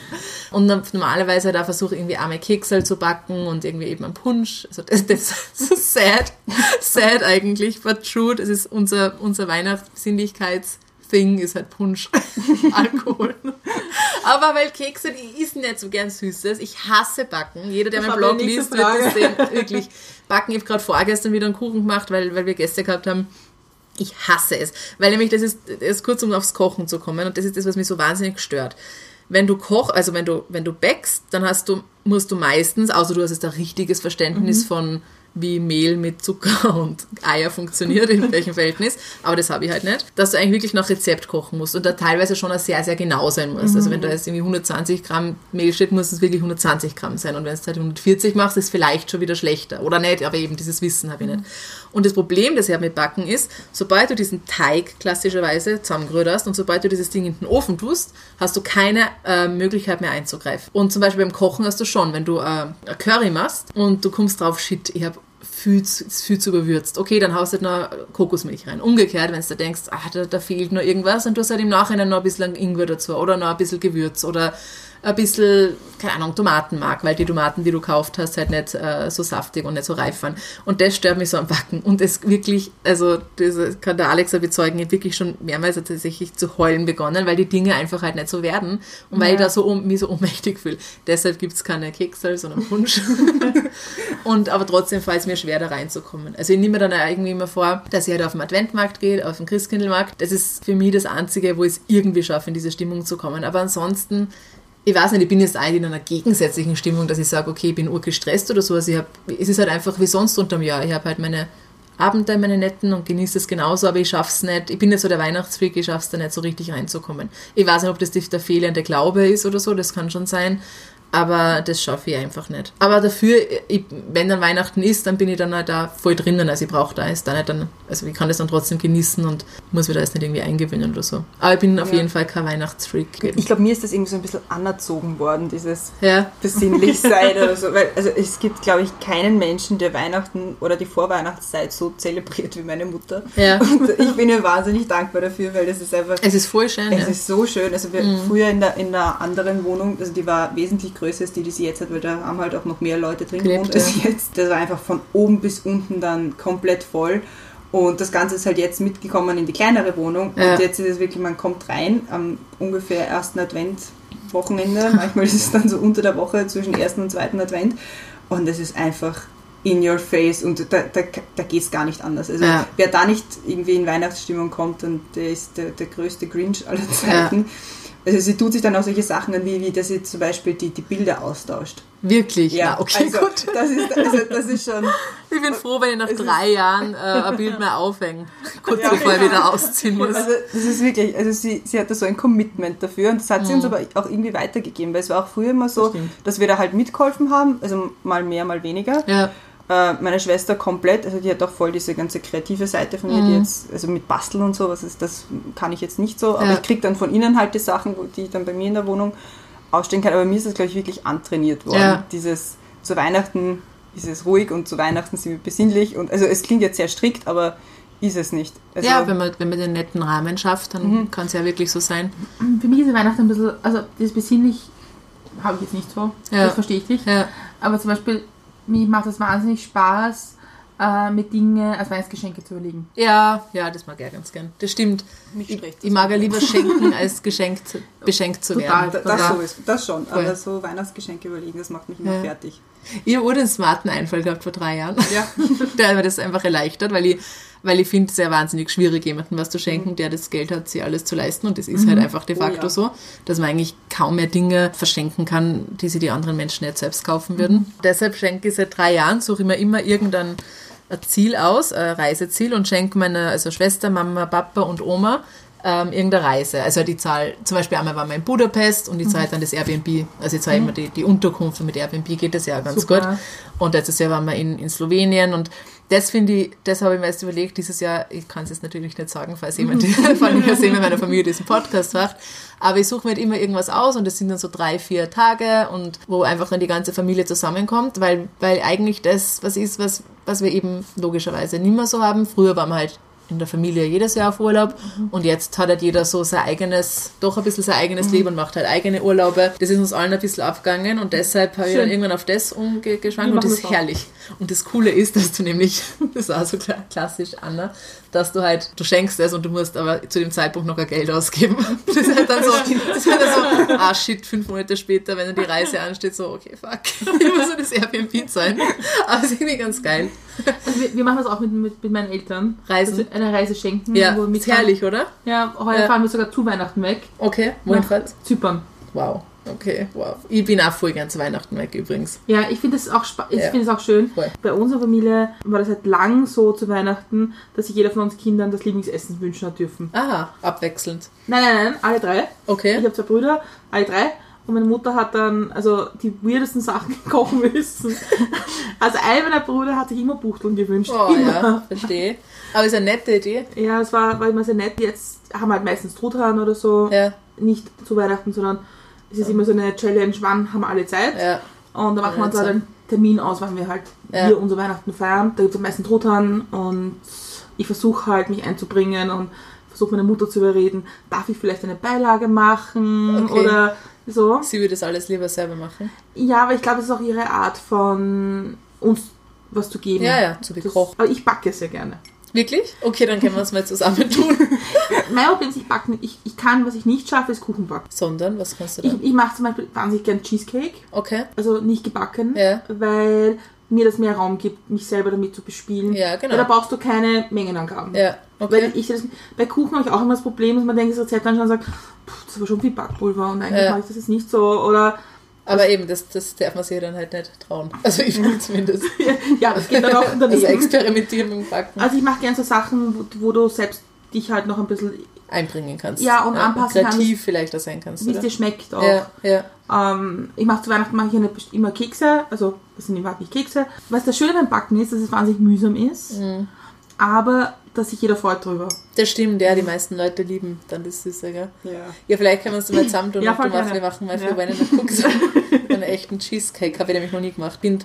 Speaker 5: Und dann normalerweise da versuche ich irgendwie arme Keksel zu backen und irgendwie eben einen Punsch. Also das, das ist sad, sad eigentlich, but true. Das ist unser, unser Weihnachtsbesinnlichkeits- Thing ist halt Punsch, Alkohol. Aber weil Kekse, die essen nicht so gern Süßes. Ich hasse Backen. Jeder, der
Speaker 3: Das
Speaker 5: meinen Blog liest, wird das sehen. Wirklich. Backen, ich habe gerade vorgestern wieder einen Kuchen gemacht, weil, weil wir Gäste gehabt haben. Ich hasse es. Weil nämlich, das ist, das ist kurz, um aufs Kochen zu kommen. Und das ist das, was mich so wahnsinnig stört. Wenn du koch, also wenn du, wenn du backst, dann hast du, musst du meistens, außer du hast jetzt ein richtiges Verständnis von, wie Mehl mit Zucker und Eier funktioniert, in welchem Verhältnis, aber das habe ich halt nicht, dass du eigentlich wirklich nach Rezept kochen musst und da teilweise schon sehr, sehr genau sein muss. Also wenn da jetzt irgendwie 120 Gramm Mehl steht, muss es wirklich 120 Gramm sein und wenn es halt 140 machst, ist es vielleicht schon wieder schlechter oder nicht, aber eben dieses Wissen habe ich nicht. Und das Problem, das ich habe mit Backen ist, sobald du diesen Teig klassischerweise zusammengerührt hast und sobald du dieses Ding in den Ofen tust, hast du keine äh, Möglichkeit mehr einzugreifen. Und zum Beispiel beim Kochen hast du schon, wenn du äh, Curry machst und du kommst drauf, shit, ich habe viel ist viel zu überwürzt. Okay, dann haust du halt noch Kokosmilch rein. Umgekehrt, wenn du denkst, ah, da, da fehlt noch irgendwas, tust du halt im Nachhinein noch ein bisschen Ingwer dazu oder noch ein bisschen Gewürz oder ein bisschen, keine Ahnung, Tomatenmark, weil die Tomaten, die du gekauft hast, halt nicht äh, so saftig und nicht so reif waren. Und das stört mich so am Backen. Und es wirklich, also das kann der Alexa bezeugen, ich wirklich schon mehrmals tatsächlich zu heulen begonnen, weil die Dinge einfach halt nicht so werden und weil ich da so um, mich so ohnmächtig fühle. Deshalb gibt es keine Keksel, sondern Punsch. und aber trotzdem fällt es mir schwer, da reinzukommen. Also ich nehme mir dann irgendwie immer vor, dass ich halt auf den Adventmarkt gehe, auf den Christkindlmarkt. Das ist für mich das Einzige, wo ich es irgendwie schaffe, in diese Stimmung zu kommen. Aber ansonsten ich weiß nicht, ich bin jetzt eigentlich in einer gegensätzlichen Stimmung, dass ich sage, okay, ich bin urgestresst oder so. Also ich hab, es ist halt einfach wie sonst unterm Jahr. Ich habe halt meine Abende, meine netten und genieße es genauso, aber ich schaff's nicht. Ich bin nicht so der Weihnachtsfreak, ich schaff's da nicht so richtig reinzukommen. Ich weiß nicht, ob das der fehlende Glaube ist oder so, das kann schon sein. Aber das schaffe ich einfach nicht. Aber dafür, ich, wenn dann Weihnachten ist, dann bin ich dann halt da voll drinnen. Also ich brauche da jetzt da nicht dann, also ich kann das dann trotzdem genießen und muss mir da jetzt nicht irgendwie eingewöhnen oder so. Aber ich bin auf
Speaker 4: Ja.
Speaker 5: jeden Fall kein Weihnachtsfreak.
Speaker 4: Ich glaube, mir ist das irgendwie so ein bisschen anerzogen worden, dieses
Speaker 5: Ja.
Speaker 4: besinnlich sein oder so. Weil, also es gibt, glaube ich, keinen Menschen, der Weihnachten oder die Vorweihnachtszeit so zelebriert wie meine Mutter.
Speaker 5: Ja.
Speaker 4: Und ich bin ihr wahnsinnig dankbar dafür, weil das ist einfach.
Speaker 5: Es ist voll schön.
Speaker 4: Es
Speaker 5: ja.
Speaker 4: ist so schön. Also wir
Speaker 5: Mhm.
Speaker 4: früher in der, in der anderen Wohnung, also die war wesentlich größer als die, die sie jetzt hat, weil da haben halt auch noch mehr Leute drin gewohnt als
Speaker 5: ja.
Speaker 4: jetzt. Das war einfach von oben bis unten dann komplett voll. Und das Ganze ist halt jetzt mitgekommen in die kleinere Wohnung.
Speaker 5: Ja.
Speaker 4: Und jetzt ist es wirklich, man kommt rein am ungefähr ersten Advent-Wochenende. Manchmal ist es dann so unter der Woche zwischen ersten und zweiten Advent. Und es ist einfach in your face und da, da, da geht es gar nicht anders. Also
Speaker 5: Ja.
Speaker 4: wer da nicht irgendwie in Weihnachtsstimmung kommt, dann der ist der, der größte Grinch aller Zeiten. Also sie tut sich dann auch solche Sachen an, wie, wie dass sie zum Beispiel die, die Bilder austauscht.
Speaker 5: Wirklich? Ja, okay,
Speaker 4: also,
Speaker 5: gut.
Speaker 4: Das ist, also, das ist schon.
Speaker 5: Ich bin froh, wenn ich nach drei Jahren äh, ein Bild mehr aufhänge. Kurz
Speaker 4: Ja,
Speaker 5: bevor ich
Speaker 4: genau.
Speaker 5: wieder ausziehen muss.
Speaker 4: Also das ist wirklich, also sie, sie hatte so ein Commitment dafür und das hat sie uns
Speaker 5: Mhm.
Speaker 4: aber auch irgendwie weitergegeben, weil es war auch früher immer so,
Speaker 5: Das
Speaker 4: dass wir da halt mitgeholfen haben, also mal mehr, mal weniger.
Speaker 5: ja.
Speaker 4: Äh, meine Schwester komplett, also die hat auch voll diese ganze kreative Seite von ihr,
Speaker 5: Mhm.
Speaker 4: die jetzt, also mit Basteln und so, was ist, das kann ich jetzt nicht so, aber
Speaker 5: Ja.
Speaker 4: ich kriege dann von ihnen halt die Sachen, die ich dann bei mir in der Wohnung ausstellen kann, aber mir ist das, glaube ich, wirklich antrainiert worden.
Speaker 5: Ja.
Speaker 4: Dieses, zu Weihnachten ist es ruhig und zu Weihnachten sind wir besinnlich und, also es klingt jetzt sehr strikt, aber ist es nicht. Also,
Speaker 5: ja, wenn man, wenn man den netten Rahmen schafft, dann
Speaker 4: Mhm.
Speaker 5: kann es ja wirklich so sein.
Speaker 3: Für mich ist Weihnachten ein bisschen, also das besinnlich habe ich jetzt nicht so,
Speaker 5: Ja.
Speaker 3: das verstehe ich nicht.
Speaker 5: Ja.
Speaker 3: Aber zum Beispiel, mir macht es wahnsinnig Spaß, äh, mit Dinge als Weihnachtsgeschenke zu überlegen.
Speaker 5: Ja, ja, das mag ich ganz gern. Das stimmt.
Speaker 4: Mich
Speaker 5: Ich,
Speaker 4: das
Speaker 5: ich mag ja lieber schenken, als geschenkt, beschenkt zu
Speaker 3: Total.
Speaker 5: werden.
Speaker 4: Da- Das, so ist, das schon,
Speaker 5: Voll.
Speaker 4: aber so Weihnachtsgeschenke überlegen, das macht mich immer
Speaker 5: Ja.
Speaker 4: fertig.
Speaker 5: Ich habe den smarten Einfall gehabt vor drei Jahren.
Speaker 4: Ja.
Speaker 5: Der hat mir das einfach erleichtert, weil ich, weil ich finde es ja wahnsinnig schwierig, jemandem was zu schenken, der das Geld hat, sich alles zu leisten. Und das ist halt einfach de
Speaker 4: Oh
Speaker 5: facto
Speaker 4: ja.
Speaker 5: so, dass man eigentlich kaum mehr Dinge verschenken kann, die sich die anderen Menschen jetzt selbst kaufen würden. Deshalb schenke ich seit drei Jahren, suche ich mir immer irgendein ein Ziel aus, ein Reiseziel und schenke meiner also Schwester, Mama, Papa und Oma ähm, irgendeine Reise. Also die Zahl, zum Beispiel einmal waren wir in Budapest und die zahle dann das Airbnb. Also ich zahle immer die, die Unterkunft und mit Airbnb geht das ja ganz
Speaker 3: Super.
Speaker 5: gut. Und letztes Jahr waren wir in, in Slowenien und das finde ich, das habe ich mir erst überlegt, dieses Jahr, ich kann es jetzt natürlich nicht sagen, falls jemand, falls nicht aus jemand meiner Familie diesen Podcast macht, aber ich suche mir halt immer irgendwas aus und das sind dann so drei, vier Tage und wo einfach dann die ganze Familie zusammenkommt, weil, weil eigentlich das was ist, was was wir eben logischerweise nicht mehr so haben. Früher waren wir halt in der Familie jedes Jahr auf Urlaub und jetzt hat halt jeder so sein eigenes, doch ein bisschen sein eigenes Leben und macht halt eigene Urlaube. Das ist uns allen ein bisschen abgegangen und deshalb habe ich dann irgendwann auf das umgeschwankt und das ist
Speaker 3: auch.
Speaker 5: herrlich. Und das Coole ist, dass du nämlich, das ist auch so kla- klassisch, Anna, dass du halt, du schenkst es und du musst aber zu dem Zeitpunkt noch ein Geld ausgeben. Das ist halt dann so, das ist halt dann so, ah shit, fünf Monate später, wenn dann die Reise ansteht, so, okay, fuck, ich muss ja das Airbnb zahlen. Aber es ist irgendwie ganz geil.
Speaker 3: Also wir, wir machen das auch mit, mit, mit meinen Eltern.
Speaker 5: Reisen?
Speaker 3: Eine Reise schenken.
Speaker 5: Ja, ist herrlich, oder?
Speaker 3: Ja, heuer
Speaker 5: Ja.
Speaker 3: fahren wir sogar zu Weihnachten weg.
Speaker 5: Okay, wohin fahrt
Speaker 3: Zypern.
Speaker 5: Wow, okay, wow. Ich bin auch voll gern zu Weihnachten weg übrigens.
Speaker 3: Ja, ich finde es auch, ich
Speaker 5: Ja.
Speaker 3: auch schön.
Speaker 5: Voll.
Speaker 3: Bei unserer Familie war das halt lang so zu Weihnachten, dass sich jeder von uns Kindern das Lieblingsessen wünschen hat dürfen.
Speaker 5: Aha, abwechselnd.
Speaker 3: Nein, nein, nein, alle drei. Ich
Speaker 5: Okay.
Speaker 3: habe zwei Brüder, alle drei. Und meine Mutter hat dann also die weirdesten Sachen kochen müssen. Also einer meiner Brüder hat sich immer Buchteln gewünscht.
Speaker 5: Oh
Speaker 3: immer.
Speaker 5: ja, verstehe. Aber ist eine nette Idee.
Speaker 3: Ja, es war, war immer sehr nett. Jetzt haben wir halt meistens Truthahn oder so.
Speaker 5: Ja,
Speaker 3: Nicht zu Weihnachten, sondern es ist immer so eine Challenge, wann haben wir alle Zeit.
Speaker 5: ja.
Speaker 3: Und da machen wir uns halt einen Termin aus, wann wir halt
Speaker 5: Ja.
Speaker 3: hier unser Weihnachten feiern. Da gibt es am meisten Truthahn und ich versuche halt mich einzubringen und versuche meine Mutter zu überreden, darf ich vielleicht eine Beilage machen
Speaker 5: Okay.
Speaker 3: oder so.
Speaker 5: Sie würde das alles lieber selber machen.
Speaker 3: Ja, aber ich glaube, es ist auch ihre Art von uns was zu geben.
Speaker 5: Ja, ja, zu
Speaker 3: Das,
Speaker 5: bekochen.
Speaker 3: aber ich backe sehr gerne.
Speaker 5: Wirklich? Okay, dann können wir es mal zusammen tun.
Speaker 3: Mein Problem ist, ich backe nicht. Ich, ich kann, was ich nicht schaffe, ist Kuchen backen.
Speaker 5: Sondern, was kannst du
Speaker 3: Ich,
Speaker 5: da?
Speaker 3: ich mache zum Beispiel wahnsinnig gern Cheesecake.
Speaker 5: Okay.
Speaker 3: also nicht gebacken,
Speaker 5: Ja.
Speaker 3: weil mir das mehr Raum gibt, mich selber damit zu bespielen.
Speaker 5: Ja, genau.
Speaker 3: Weil da brauchst du keine Mengenangaben.
Speaker 5: Ja,
Speaker 3: Weil
Speaker 5: okay.
Speaker 3: ich das, bei Kuchen habe ich auch immer das Problem, dass man denkt, das Rezept anschaut und sagt, "Puh, das war schon viel Backpulver und eigentlich
Speaker 5: Ja.
Speaker 3: mache ich das jetzt nicht so. Oder
Speaker 5: Aber eben, das, das darf man sich dann halt nicht trauen. Also ich will zumindest.
Speaker 3: ja, das geht dann auch
Speaker 5: Also
Speaker 3: daneben.
Speaker 5: experimentieren mit dem Backen
Speaker 3: Also ich mache gerne so Sachen, wo, wo du selbst dich halt noch ein bisschen,
Speaker 5: einbringen kannst.
Speaker 3: Ja, und anpassen
Speaker 5: Kreativ
Speaker 3: kannst.
Speaker 5: vielleicht auch sein kannst.
Speaker 3: wie es dir schmeckt auch.
Speaker 5: Ja, ja.
Speaker 3: Ähm, ich mache zu Weihnachten mache ich eine, immer Kekse, also das sind überhaupt nicht Kekse. Was das Schöne beim Backen ist, dass es wahnsinnig mühsam ist,
Speaker 5: Mhm.
Speaker 3: Aber dass sich jeder freut drüber.
Speaker 5: Das stimmt, ja, die meisten Leute lieben dann das Süße, gell?
Speaker 4: Ja.
Speaker 5: Ja, vielleicht können wir uns mal zusammen tun
Speaker 3: Ja,
Speaker 5: und du wir machen mal für
Speaker 3: Ja.
Speaker 5: ja. einen Cooks einen echten Cheesecake. Habe ich nämlich noch nie gemacht. Bin,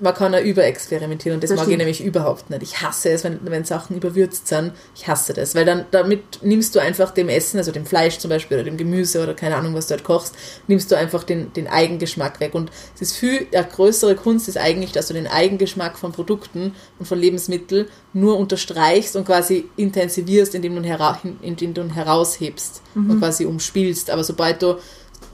Speaker 5: man kann ja überexperimentieren und das,
Speaker 3: Das
Speaker 5: mag
Speaker 3: stimmt.
Speaker 5: ich nämlich überhaupt nicht. Ich hasse es, wenn, wenn Sachen überwürzt sind. Ich hasse das, weil dann damit nimmst du einfach dem Essen, also dem Fleisch zum Beispiel oder dem Gemüse oder keine Ahnung, was du halt kochst, nimmst du einfach den, den Eigengeschmack weg. Und ist viel, eine größere Kunst ist eigentlich, dass du den Eigengeschmack von Produkten und von Lebensmitteln nur unterstreichst und quasi intensivierst, indem du ihn, hera indem du ihn heraushebst und quasi umspielst. Aber sobald du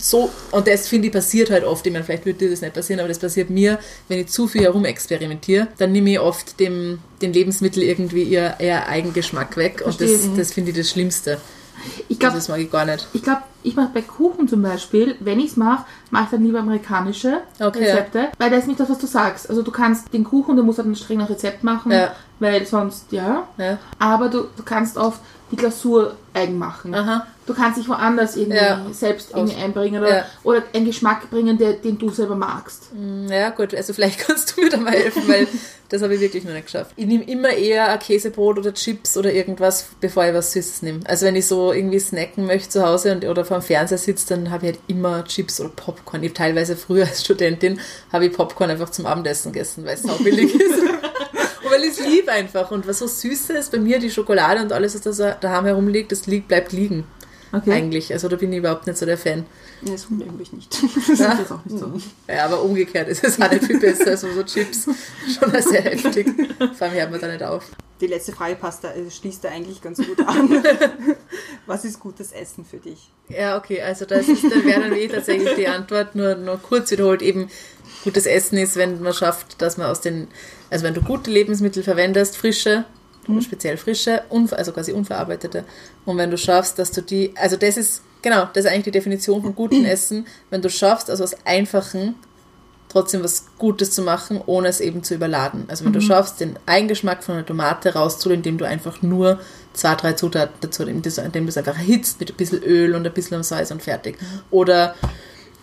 Speaker 5: so, und das finde ich passiert halt oft, ich meine, vielleicht würde dir das nicht passieren, aber das passiert mir, wenn ich zu viel herumexperimentiere, dann nehme ich oft dem, den Lebensmittel irgendwie ihr, ihr Eigengeschmack weg und das,
Speaker 3: Verstehe.
Speaker 5: das finde ich das Schlimmste.
Speaker 3: Ich glaube,
Speaker 5: Das mag ich gar nicht.
Speaker 3: Ich glaube, ich mache bei Kuchen zum Beispiel, wenn ich es mache, mache ich dann lieber amerikanische
Speaker 5: Okay,
Speaker 3: Rezepte, weil das ist nicht das, was du sagst. Also du kannst den Kuchen, du musst halt ein streng nach Rezept machen,
Speaker 5: Ja.
Speaker 3: weil sonst, ja.
Speaker 5: Ja.
Speaker 3: Aber du, du kannst oft die Glasur eigen machen.
Speaker 5: Aha.
Speaker 3: Du kannst dich woanders irgendwie
Speaker 5: Ja.
Speaker 3: selbst irgendwie einbringen oder,
Speaker 5: Ja.
Speaker 3: oder einen Geschmack bringen, der, den du selber magst.
Speaker 5: Ja, gut, also vielleicht kannst du mir da mal helfen, weil das habe ich wirklich noch nicht geschafft. Ich nehme immer eher ein Käsebrot oder Chips oder irgendwas, bevor ich was Süßes nehme. Also wenn ich so irgendwie snacken möchte zu Hause und, oder vor dem Fernseher sitze, dann habe ich halt immer Chips oder Popcorn. Ich habe teilweise früher als Studentin habe ich Popcorn einfach zum Abendessen gegessen, weil es sau billig ist. Weil ich es liebe einfach. Und was so süß ist, bei mir die Schokolade und alles, was da daheim herumliegt, das liegt, bleibt liegen.
Speaker 3: Okay.
Speaker 5: Eigentlich. Also da bin ich überhaupt nicht so der Fan.
Speaker 4: Nee, das wundert mich nicht.
Speaker 3: Das ist auch nicht so.
Speaker 5: Ja, aber umgekehrt ist es auch nicht viel besser als so Chips. Schon sehr heftig. Vor allem hört man da nicht auf.
Speaker 4: Die letzte Frage passt da, äh, schließt da eigentlich ganz gut an. Was ist gutes Essen für dich?
Speaker 5: Ja, okay, also das ist, da wäre dann eh tatsächlich die Antwort, nur, nur kurz wiederholt, eben gutes Essen ist, wenn man schafft, dass man aus den, also wenn du gute Lebensmittel verwendest, frische, speziell frische, also quasi unverarbeitete, und wenn du schaffst, dass du die, also das ist, genau, das ist eigentlich die Definition von gutem Essen, wenn du schaffst, also aus einfachen trotzdem was Gutes zu machen, ohne es eben zu überladen. Also wenn du schaffst, den Eigengeschmack von einer Tomate rauszuholen, indem du einfach nur zwei, drei Zutaten dazu, indem du indem du es einfach erhitzt mit ein bisschen Öl und ein bisschen Salz und fertig. Oder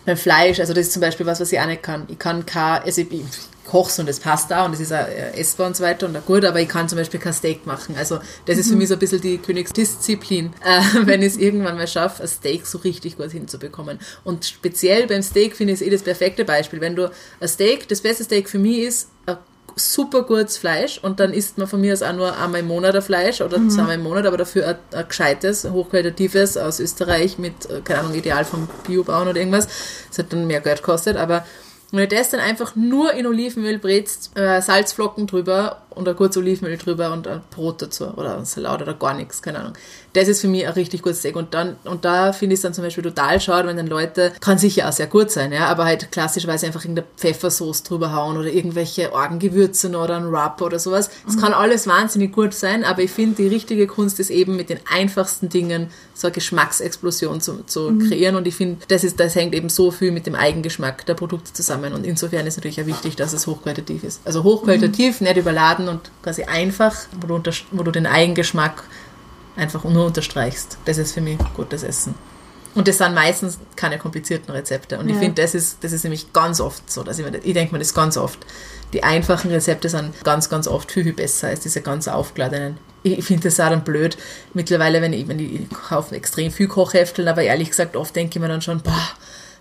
Speaker 5: beim Fleisch, also das ist zum Beispiel was, was ich auch nicht kann. Ich kann kein, also ich, ich koch's und es passt da und es ist auch essbar und so weiter und auch gut, aber ich kann zum Beispiel kein Steak machen. Also das ist für mich so ein bisschen die Königsdisziplin, äh, wenn ich es irgendwann mal schaffe, ein Steak so richtig gut hinzubekommen. Und speziell beim Steak finde ich es eh das perfekte Beispiel. Wenn du ein Steak, das beste Steak für mich ist, ein super gutes Fleisch und dann isst man von mir aus auch nur einmal im Monat ein Fleisch oder zweimal im Monat, aber dafür ein, ein gescheites, hochqualitatives aus Österreich mit, äh, keine Ahnung, Ideal vom Biobauern oder irgendwas. Das hat dann mehr Geld gekostet, aber wenn du das dann einfach nur in Olivenöl brätst, äh, Salzflocken drüber und ein kurzes Olivenöl drüber und ein Brot dazu oder ein Salat oder gar nichts, keine Ahnung. Das ist für mich ein richtig gutes Steak. Und dann, und da finde ich es dann zum Beispiel total schade, wenn dann Leute, kann sicher auch sehr gut sein, ja, aber halt klassischerweise einfach irgendeine Pfeffersoße drüber hauen oder irgendwelche Orgengewürze oder ein Rub oder sowas. Das kann alles wahnsinnig gut sein, aber ich finde, die richtige Kunst ist eben mit den einfachsten Dingen so eine Geschmacksexplosion zu, zu kreieren. Und ich finde, das, ist, das hängt eben so viel mit dem Eigengeschmack der Produkte zusammen. Und insofern ist natürlich auch wichtig, dass es hochqualitativ ist. Also hochqualitativ, nicht überladen und quasi einfach, wo du, unter, wo du den Eigengeschmack einfach nur unterstreichst. Das ist für mich gutes Essen. Und das sind meistens keine komplizierten Rezepte. Und ich
Speaker 3: Ja.
Speaker 5: finde, das ist, das ist nämlich ganz oft so. Dass ich, ich denke mir das ganz oft. Die einfachen Rezepte sind ganz, ganz oft viel, viel besser als diese ganz aufgeladenen. Ich finde das auch dann blöd. Mittlerweile, wenn ich, wenn ich, ich kaufe extrem viel Kochhefteln, aber ehrlich gesagt, oft denke ich mir dann schon, boah,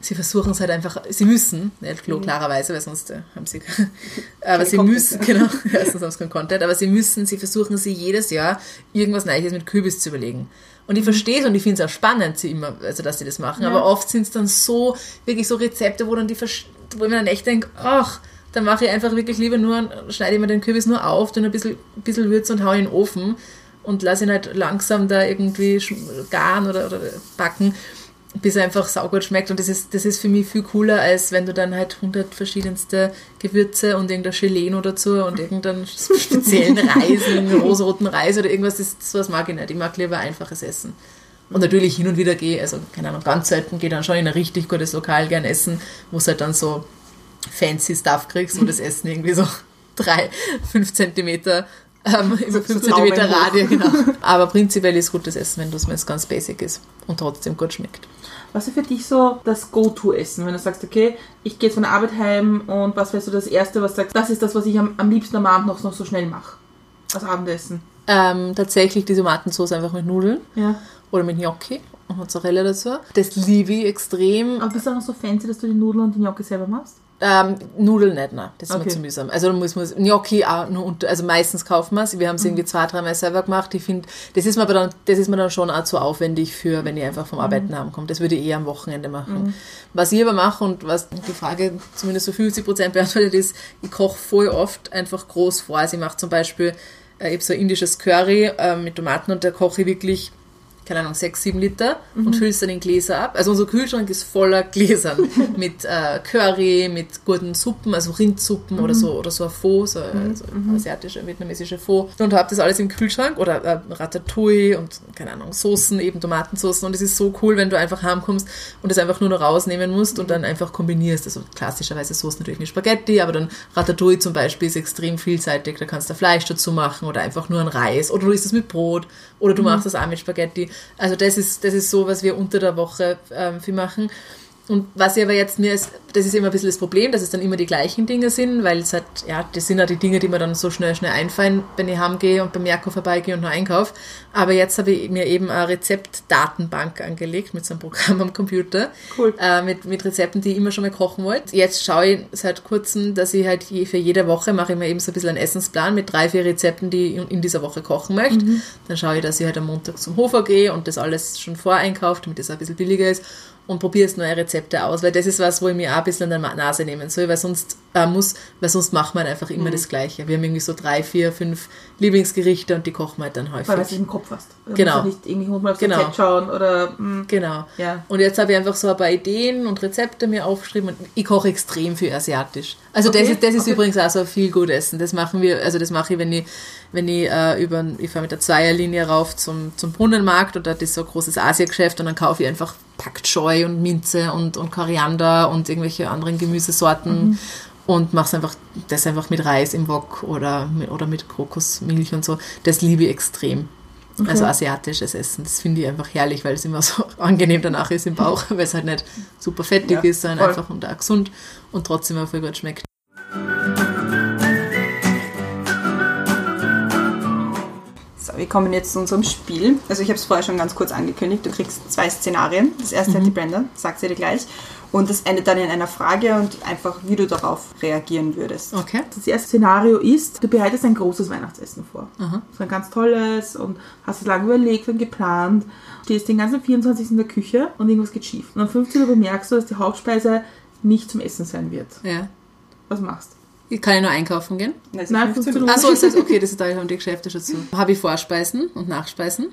Speaker 5: sie versuchen es halt einfach, sie müssen, nicht klar- klarerweise, weil sonst äh, haben sie, aber sie
Speaker 4: Content.
Speaker 5: müssen, genau, ja, sonst haben sie keinen Content, aber sie müssen, sie versuchen sie jedes Jahr irgendwas Neues mit Kürbis zu überlegen. Und ich verstehe es und ich finde es auch spannend, sie immer, also dass sie das machen,
Speaker 3: Ja.
Speaker 5: aber oft sind es dann so, wirklich so Rezepte, wo dann die, wo ich mir dann echt denke, ach, dann mache ich einfach wirklich lieber nur, schneide ich mir den Kürbis nur auf, tue ein bisschen, bisschen Würze und hau ihn in den Ofen und lasse ihn halt langsam da irgendwie garen oder, oder backen, bis er einfach saugut schmeckt. Und das ist, das ist für mich viel cooler, als wenn du dann halt hundert verschiedenste Gewürze und irgendein Gelee noch dazu und irgendeinen speziellen Reis, einen rosaroten Reis oder irgendwas, das, sowas mag ich nicht. Ich mag lieber einfaches Essen. Und natürlich hin und wieder gehe, also keine Ahnung, ganz selten gehe dann schon in ein richtig gutes Lokal gern essen, wo es halt dann so fancy Stuff kriegst, wo das Essen irgendwie so drei, fünf Zentimeter ähm, über fünf
Speaker 4: so Daumen
Speaker 5: Zentimeter
Speaker 4: hoch.
Speaker 5: Radie, genau. Aber prinzipiell ist gutes Essen, wenn das wenn es ganz basic ist und trotzdem gut schmeckt.
Speaker 3: Was ist für dich so das Go-To-Essen, wenn du sagst, okay, ich gehe jetzt von der Arbeit heim und was wäre so das Erste, was du sagst, das ist das, was ich am, am liebsten am Abend noch, noch so schnell mache? Als Abendessen.
Speaker 5: Ähm, tatsächlich die Tomatensauce einfach mit Nudeln
Speaker 3: Ja.
Speaker 5: oder mit Gnocchi und Mozzarella dazu. Das liebe ich extrem.
Speaker 3: Aber bist du auch noch so fancy, dass du die Nudeln und die Gnocchi selber machst?
Speaker 5: Ähm, Nudeln nicht, nein, das ist
Speaker 3: Okay.
Speaker 5: mir zu mühsam. Also muss man Gnocchi auch nur unter, also meistens kaufen wir es. Wir haben es irgendwie zwei, dreimal selber gemacht. Ich finde, das ist mir aber dann, das ist mir dann schon auch zu aufwendig für, wenn ich einfach vom Arbeiten heimkomme. Das würde ich eher am Wochenende machen. Was ich aber mache und was die Frage zumindest so 50 Prozent beantwortet ist, ich koche voll oft einfach groß vor. Also ich mache zum Beispiel, äh, ich habe so ein indisches Curry äh, mit Tomaten und da koche ich wirklich keine Ahnung, sechs, sieben Liter und füllst dann in Gläser ab. Also unser Kühlschrank ist voller Gläsern mit äh, Curry, mit guten Suppen, also Rindsuppen oder so oder so ein Pho, so, äh, so asiatische, vietnamesische Pho. Und hab das alles im Kühlschrank oder äh, Ratatouille und keine Ahnung, Soßen, eben Tomatensoßen. Und es ist so cool, wenn du einfach heimkommst und das einfach nur noch rausnehmen musst und dann einfach kombinierst. Also klassischerweise Soßen natürlich mit Spaghetti, aber dann Ratatouille zum Beispiel ist extrem vielseitig. Da kannst du Fleisch dazu machen oder einfach nur ein Reis oder du isst es mit Brot oder du machst das auch mit Spaghetti. Also das ist, das ist so, was wir unter der Woche ähm, viel machen. Und was ich aber jetzt mir ist, das ist immer ein bisschen das Problem, dass es dann immer die gleichen Dinge sind, weil es halt, ja, das sind ja die Dinge, die mir dann so schnell, schnell einfallen, wenn ich heimgehe und beim Merko vorbeigehe und noch einkaufe. Aber jetzt habe ich mir eben eine Rezeptdatenbank angelegt mit so einem Programm am Computer.
Speaker 3: Cool.
Speaker 5: Äh, mit, mit Rezepten, die ich immer schon mal kochen wollte. Jetzt schaue ich seit kurzem, dass ich halt je, für jede Woche mache ich mir eben so ein bisschen einen Essensplan mit drei, vier Rezepten, die ich in, dieser Woche kochen möchte. Dann schaue ich, dass ich halt am Montag zum Hofer gehe und das alles schon voreinkaufe, damit das auch ein bisschen billiger ist und probiere es neue Rezepte aus, weil das ist was, wo ich mir auch ein bisschen an der Nase nehmen soll, weil sonst äh, muss, weil sonst macht man einfach immer das Gleiche. Wir haben irgendwie so drei, vier, fünf Lieblingsgerichte und die kochen wir halt dann häufig.
Speaker 3: Weil du im Kopf hast. Du
Speaker 5: Genau.
Speaker 3: musst nicht irgendwie aufs
Speaker 5: Genau.
Speaker 3: Rezept schauen oder... mm,
Speaker 5: Genau.
Speaker 3: Ja.
Speaker 5: Und jetzt habe ich einfach so ein paar Ideen und Rezepte mir aufgeschrieben und ich koche extrem viel asiatisch. Also das
Speaker 3: Okay,
Speaker 5: ist, das ist
Speaker 3: okay.
Speaker 5: übrigens auch so viel gut Essen. Das machen wir, also das mache ich, wenn ich, wenn ich äh, über, ich fahre mit der Zweierlinie rauf zum, zum Brunnenmarkt und dort ist so ein großes Asiageschäft und dann kaufe ich einfach Pak Choi und Minze und, und Koriander und irgendwelche anderen Gemüsesorten.
Speaker 3: Mhm.
Speaker 5: Und mach's einfach, das einfach mit Reis im Wok oder, mit- oder mit Kokosmilch und so. Das liebe ich extrem. Also asiatisches Essen, das finde ich einfach herrlich, weil es immer so angenehm danach ist im Bauch, weil es halt nicht super fettig
Speaker 4: Ja,
Speaker 5: ist, sondern
Speaker 3: voll.
Speaker 5: einfach und auch gesund und trotzdem auch voll gut schmeckt.
Speaker 2: Wir kommen jetzt zu unserem Spiel. Also ich habe es vorher schon ganz kurz angekündigt. Du kriegst zwei Szenarien. Das erste hat die Brenda, sagt sie dir gleich. Und das endet dann in einer Frage und einfach, wie du darauf reagieren würdest.
Speaker 5: Okay.
Speaker 3: Das erste Szenario ist, du bereitest ein großes Weihnachtsessen vor. So ein ganz tolles und hast es lange überlegt und geplant. Stehst den ganzen 24. in der Küche und irgendwas geht schief. Und am 15. Uhr bemerkst du, dass die Hauptspeise nicht zum Essen sein wird.
Speaker 5: Ja.
Speaker 3: Was machst
Speaker 5: Ich kann ja nur einkaufen gehen.
Speaker 2: Also
Speaker 3: Nein,
Speaker 2: 15
Speaker 3: 15
Speaker 2: Uhr.
Speaker 5: Achso, das heißt, okay, das ist da haben die Geschäfte schon zu. Habe ich Vorspeisen und Nachspeisen?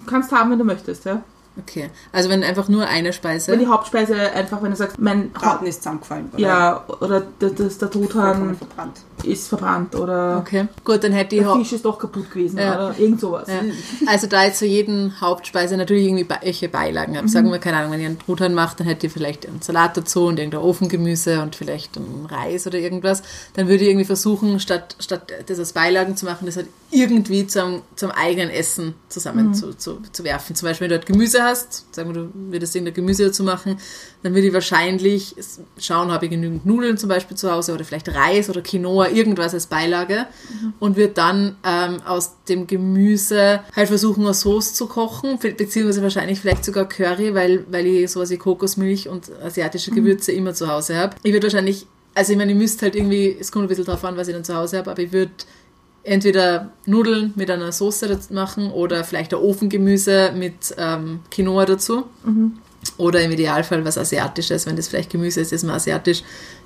Speaker 3: Du kannst haben, wenn du möchtest, ja.
Speaker 5: Okay. Also wenn einfach nur eine
Speaker 3: Wenn
Speaker 5: Speise.
Speaker 3: die Hauptspeise einfach, wenn du sagst, mein
Speaker 2: Braten ist zusammengefallen. Oder
Speaker 3: ja, oder der, das, der Truthahn
Speaker 2: verbrannt.
Speaker 3: Ist verbrannt oder
Speaker 5: Okay. Gut, dann hätte ich
Speaker 3: der
Speaker 5: Hau-
Speaker 3: Fisch ist doch kaputt gewesen
Speaker 5: Ja.
Speaker 3: oder irgend sowas.
Speaker 5: Ja. Also da jetzt zu jedem Hauptspeise natürlich irgendwie welche Beilagen habe. Sagen wir, keine Ahnung, wenn ihr einen Truthahn macht, dann hättet ihr vielleicht einen Salat dazu und irgendein Ofengemüse und vielleicht einen Reis oder irgendwas. Dann würde ich irgendwie versuchen, statt, statt das als Beilagen zu machen, das halt irgendwie zum, zum eigenen Essen zusammen zu, zu, zu werfen. Zum Beispiel, wenn du dort Gemüse hast, sagen wir, du würdest irgendein Gemüse dazu machen, dann würde ich wahrscheinlich schauen, habe ich genügend Nudeln zum Beispiel zu Hause oder vielleicht Reis oder Quinoa, irgendwas als Beilage und würde dann ähm, aus dem Gemüse halt versuchen, eine Sauce zu kochen, be- beziehungsweise wahrscheinlich vielleicht sogar Curry, weil, weil ich sowas wie Kokosmilch und asiatische Gewürze immer zu Hause habe. Ich würde wahrscheinlich, also ich meine, ich müsste halt irgendwie, es kommt ein bisschen drauf an, was ich dann zu Hause habe, aber ich würde entweder Nudeln mit einer Soße machen oder vielleicht ein Ofengemüse mit ähm, Quinoa dazu. Oder im Idealfall was Asiatisches, wenn das vielleicht Gemüse ist, das man asiatisch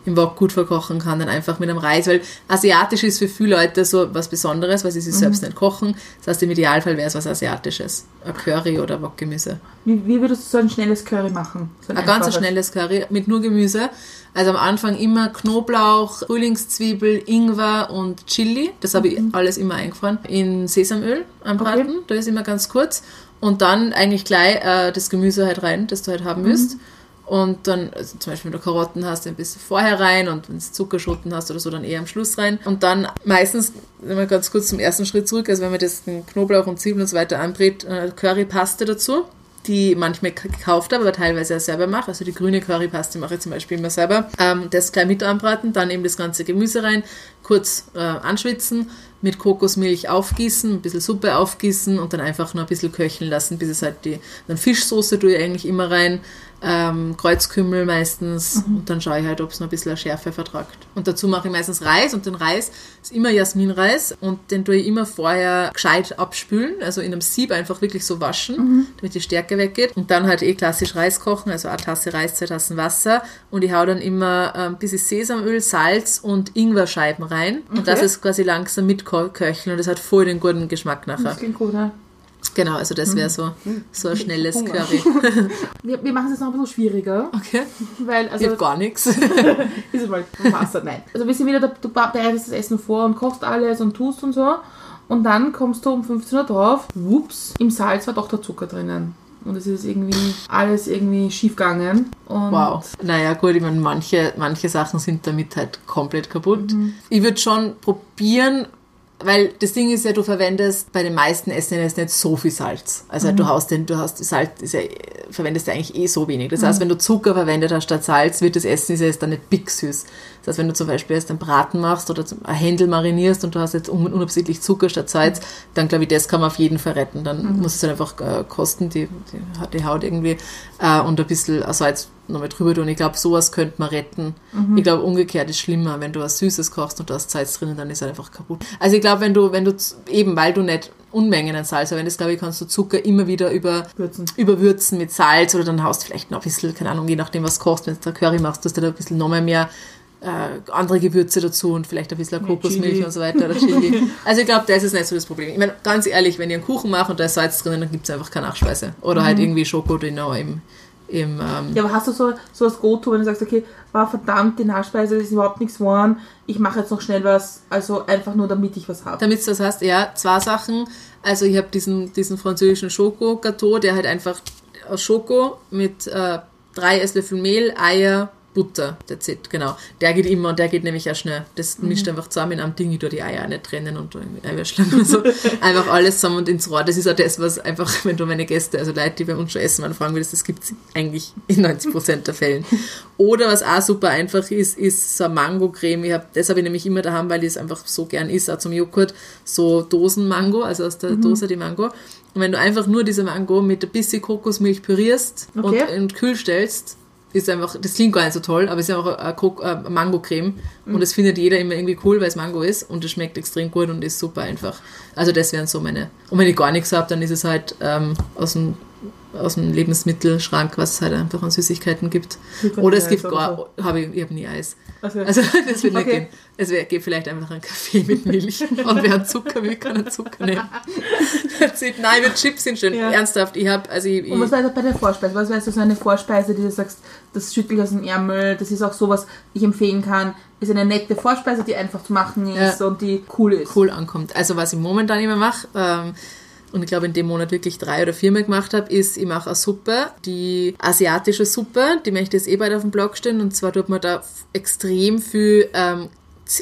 Speaker 5: im Wok gut verkochen kann, dann einfach mit einem Reis, weil asiatisch ist für viele Leute so was Besonderes, weil sie sich selbst nicht kochen. Das heißt, im Idealfall wäre es was Asiatisches. Ein Curry oder Wokgemüse.
Speaker 3: Wie, wie würdest du so ein schnelles Curry machen? So
Speaker 5: Ein ganz
Speaker 3: einfaches?
Speaker 5: schnelles Curry mit nur Gemüse. Also am Anfang immer Knoblauch, Frühlingszwiebel, Ingwer und Chili. Das habe ich alles immer eingefroren. In Sesamöl anbraten. Da ist immer ganz kurz. Und dann eigentlich gleich äh, das Gemüse halt rein, das du halt haben müsst. Und dann, also zum Beispiel, wenn du Karotten hast, ein bisschen vorher rein und wenn du Zuckerschoten hast oder so, dann eher am Schluss rein. Und dann meistens, wenn wir ganz kurz zum ersten Schritt zurück, also wenn man das Knoblauch und Zwiebeln und so weiter anbrät, äh, Currypaste dazu die manchmal gekauft habe, aber teilweise auch selber mache. Also die grüne Currypaste mache ich zum Beispiel immer selber. Ähm, das gleich mit anbraten, dann eben das ganze Gemüse rein, kurz äh, anschwitzen, mit Kokosmilch aufgießen, ein bisschen Suppe aufgießen und dann einfach nur ein bisschen köcheln lassen, bis es halt die, dann Fischsoße tue ich eigentlich immer rein, ähm, Kreuzkümmel meistens und dann schaue ich halt, ob es noch ein bisschen eine Schärfe vertragt. Und dazu mache ich meistens Reis und den Reis ist immer Jasminreis und den tue ich immer vorher gescheit abspülen, also in einem Sieb einfach wirklich so waschen, damit die Stärke weggeht und dann halt eh klassisch Reis kochen, also eine Tasse Reis, zwei Tassen Wasser und ich hau dann immer ähm, ein bisschen Sesamöl, Salz und Ingwerscheiben rein und das ist quasi langsam mitköcheln und das hat voll den guten Geschmack nachher.
Speaker 3: Das klingt gut, ja.
Speaker 5: Genau, also das wäre so, so ein schnelles
Speaker 2: Hunger.
Speaker 5: Curry.
Speaker 3: Wir, wir machen es jetzt noch ein bisschen schwieriger,
Speaker 5: Okay.
Speaker 3: weil,
Speaker 5: Ich
Speaker 3: also,
Speaker 5: hab gar nichts.
Speaker 3: ist mal Wasser, nein. Also wir sind wieder, da- du bereitest das Essen vor und kochst alles und tust und so. Und dann kommst du um 15 Uhr drauf, whoops, im Salz war doch der Zucker drinnen. Und es ist irgendwie alles irgendwie schief gegangen. Und
Speaker 5: Wow. Naja, gut, ich meine, manche, manche Sachen sind damit halt komplett kaputt. Ich würde schon probieren, weil das Ding ist ja, du verwendest bei den meisten Essen jetzt nicht so viel Salz. Also du haust den, du hast Salz, ist ja, verwendest ja eigentlich eh so wenig. Das heißt, wenn du Zucker verwendet hast statt Salz, wird das Essen ist ja jetzt dann nicht big süß. Das heißt, wenn du zum Beispiel jetzt einen Braten machst oder ein Händel marinierst und du hast jetzt un unabsichtlich Zucker statt Salz, dann glaube ich, das kann man auf jeden Fall retten. Dann muss es halt einfach äh, kosten, die, die, die Haut irgendwie, äh, und ein bisschen Salz nochmal drüber tun. Ich glaube, sowas könnte man retten. Ich glaube, umgekehrt ist schlimmer, wenn du was Süßes kochst und da ist Salz drin, dann ist es einfach kaputt. Also ich glaube, wenn du, wenn du, eben weil du nicht Unmengen an Salz verwendest, glaube ich, kannst du Zucker immer wieder über,
Speaker 3: Würzen.
Speaker 5: überwürzen mit Salz oder dann haust vielleicht noch ein bisschen, keine Ahnung, je nachdem, was kochst, wenn du da Curry machst, tust du da ein bisschen nochmal mehr äh, andere Gewürze dazu und vielleicht ein bisschen Kokosmilch und so weiter oder Chili. Also ich glaube, das ist nicht so das Problem. Ich meine, ganz ehrlich, wenn ihr einen Kuchen macht und da ist Salz drin, dann gibt es einfach keine Nachspeise. Oder halt irgendwie Schokodinner im, im ähm,
Speaker 3: Ja, aber hast du so, so das Go-To, wenn du sagst, okay, war verdammt, die Nachspeise ist überhaupt nichts geworden, ich mache jetzt noch schnell was, also einfach nur, damit ich was habe.
Speaker 5: Damit du das hast, ja, zwei Sachen. Also ich habe diesen, diesen französischen Schoko-Gâteau, der halt einfach aus Schoko mit äh, drei Esslöffel Mehl, Eier Butter, that's it, genau. Der geht immer und der geht nämlich auch schnell. Das mischt einfach zusammen in einem Ding, ich tue die Eier auch nicht trennen und Eiweißschlangen und so. einfach alles zusammen und ins Rohr. Das ist auch das, was einfach, wenn du meine Gäste, also Leute, die bei uns schon essen, fragen würdest, das gibt es eigentlich in 90% der Fällen. Oder was auch super einfach ist, ist so eine Mango-Creme. Ich hab, das habe ich nämlich immer daheim, weil ich es einfach so gern isst, auch zum Joghurt, so Dosen-Mango, also aus der Dose die Mango. Und wenn du einfach nur diese Mango mit ein bisschen Kokosmilch pürierst
Speaker 3: Okay.
Speaker 5: und in den Kühl stellst, ist einfach, das klingt gar nicht so toll, aber es ist einfach eine, eine Mango-Creme und das findet jeder immer irgendwie cool, weil es Mango ist und es schmeckt extrem gut und ist super einfach. Also das wären so meine. Und wenn ich gar nichts habe, dann ist es halt ähm, aus dem aus dem Lebensmittelschrank, was es halt einfach an Süßigkeiten gibt. Oder es gibt gar, habe ich, ich habe nie Eis.
Speaker 3: Also,
Speaker 5: Also das wird nicht
Speaker 3: Okay.
Speaker 5: gehen. Es wäre geht vielleicht einfach ein Kaffee mit Milch und wer einen Zucker will, kann einen Zucker nehmen. Nein, mit Chips sind schön.
Speaker 3: Ja.
Speaker 5: Ernsthaft, ich habe, also ich, ich,
Speaker 3: Und was war das bei der Vorspeise? Was wäre so eine Vorspeise, die du sagst, das schüttel ich aus dem Ärmel, das ist auch sowas, ich empfehlen kann, ist eine nette Vorspeise, die einfach zu machen ist
Speaker 5: Ja.
Speaker 3: und die cool ist.
Speaker 5: cool ankommt. Also was ich momentan immer mache, ähm, und ich glaube in dem Monat wirklich drei oder viermal gemacht habe, ist, ich mache eine Suppe, die asiatische Suppe, die möchte ich jetzt eh bald auf dem Blog stehen, und zwar tut man da extrem viel, ähm,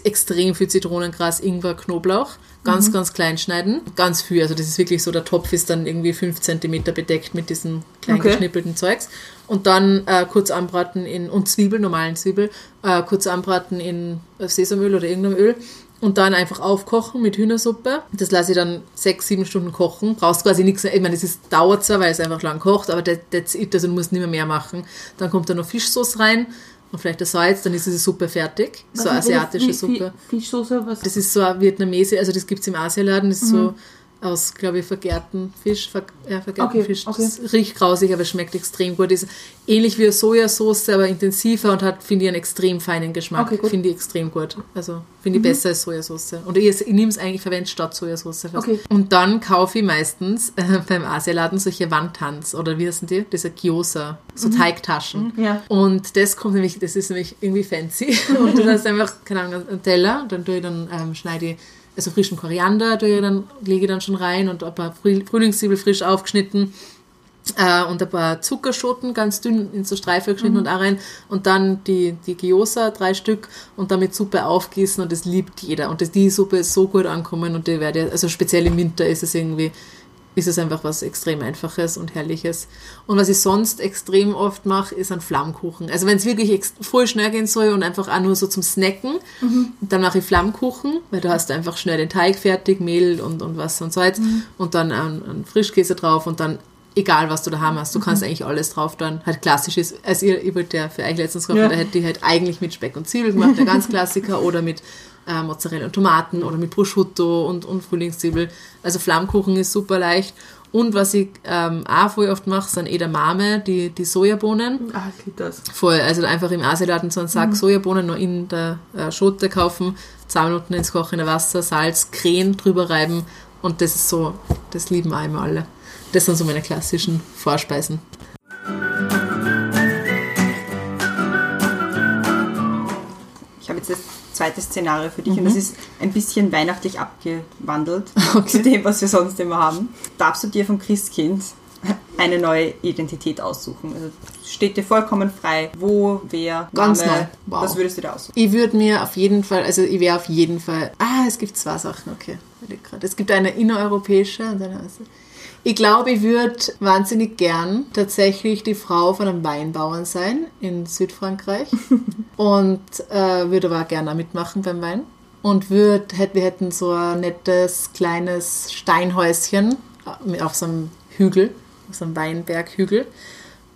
Speaker 5: extrem viel Zitronengras, Ingwer, Knoblauch, ganz, ganz klein schneiden, ganz viel, also das ist wirklich so, der Topf ist dann irgendwie fünf Zentimeter bedeckt mit diesem klein
Speaker 3: Okay.
Speaker 5: geschnippelten Zeugs. Und dann äh, kurz anbraten in, und Zwiebel, normalen Zwiebel, äh, kurz anbraten in Sesamöl oder irgendeinem Öl und dann einfach aufkochen mit Hühnersuppe. Das lasse ich dann sechs, sieben Stunden kochen. Brauchst quasi nichts, ich meine, das ist, dauert zwar, weil es einfach lang kocht, aber that, that's it, also du musst nicht mehr mehr machen. Dann kommt da noch Fischsoße rein und vielleicht das Salz, dann ist diese Suppe fertig.
Speaker 3: Was
Speaker 5: so
Speaker 3: das?
Speaker 5: asiatische
Speaker 3: Wie-
Speaker 5: Suppe.
Speaker 3: Fi- Fischsoße, was?
Speaker 5: Das ist so eine vietnamesische, also das gibt es im Asialaden, das ist so aus, glaube ich, vergärten Fisch, ver, ja, vergärten
Speaker 3: Okay,
Speaker 5: Fisch.
Speaker 3: okay.
Speaker 5: Das riecht grausig, aber schmeckt extrem gut. Ist ähnlich wie eine Sojasauce, aber intensiver und hat, finde ich, einen extrem feinen Geschmack.
Speaker 3: Okay. Mhm.
Speaker 5: Finde ich extrem gut. Also finde ich besser als Sojasauce. Und ich, ich nehme es eigentlich, verwende statt Sojasauce.
Speaker 3: Okay.
Speaker 5: Und dann kaufe ich meistens äh, beim Asialaden solche Wandtans oder wie heißen die? Diese Gyoza, so Teigtaschen.
Speaker 3: Mhm. Ja.
Speaker 5: Und das kommt nämlich, das ist nämlich irgendwie fancy. Und du hast einfach, keine Ahnung, einen Teller, dann tue ich dann, ähm, schneide ich, also frischen Koriander, tue dann, lege ich dann schon rein und ein paar Früh- Frühlingszwiebel frisch aufgeschnitten. Äh, und ein paar Zuckerschoten ganz dünn in so Streifen geschnitten und auch rein. Und dann die, die Gyoza, drei Stück, und dann mit Suppe aufgießen und das liebt jeder. Und das, die Suppe ist so gut ankommen und die werde, also speziell im Winter ist es irgendwie, ist es einfach was extrem Einfaches und Herrliches. Und was ich sonst extrem oft mache, ist ein Flammkuchen. Also wenn es wirklich voll schnell gehen soll und einfach auch nur so zum Snacken, dann mache ich Flammkuchen, weil du hast einfach schnell den Teig fertig, Mehl und, und Wasser und Salz und dann einen, einen Frischkäse drauf und dann egal was du daheim hast, du kannst eigentlich alles drauf tun. Halt klassisch ist, also ich, ich wollte ja für euch letztens kochen,
Speaker 3: Ja.
Speaker 5: da hätte ich halt eigentlich mit Speck und Zwiebel gemacht, der ganz Klassiker, oder mit äh, Mozzarella und Tomaten oder mit Prosciutto und, und Frühlingszwiebel. Also Flammkuchen ist super leicht. Und was ich ähm, auch voll oft mache, sind Edamame, die, die Sojabohnen.
Speaker 3: Ah, ich liebe das.
Speaker 5: Voll, also einfach im Asialaden so einen Sack Sojabohnen noch in der äh, Schote kaufen, zwei Minuten ins kochende Wasser, Salz, Creme drüber reiben und das ist so, das lieben auch immer alle. Das sind so meine klassischen Vorspeisen.
Speaker 2: Ich habe jetzt das zweite Szenario für dich und das ist ein bisschen weihnachtlich abgewandelt
Speaker 5: Okay.
Speaker 2: zu dem, was wir sonst immer haben. Darfst du dir vom Christkind eine neue Identität aussuchen? Also steht dir vollkommen frei, wo, wer,
Speaker 5: Ganz
Speaker 2: Name,
Speaker 5: neu. Wow.
Speaker 2: was würdest du dir aussuchen?
Speaker 5: Ich würde mir auf jeden Fall, also ich wäre auf jeden Fall, ah, es gibt zwei Sachen, okay. Es gibt eine innereuropäische und eine. Ich glaube, ich würde wahnsinnig gern tatsächlich die Frau von einem Weinbauern sein in Südfrankreich und äh, würde aber gerne mitmachen beim Wein. Und würd, hätt, wir hätten so ein nettes kleines Steinhäuschen äh, auf so einem Hügel, auf so einem Weinberghügel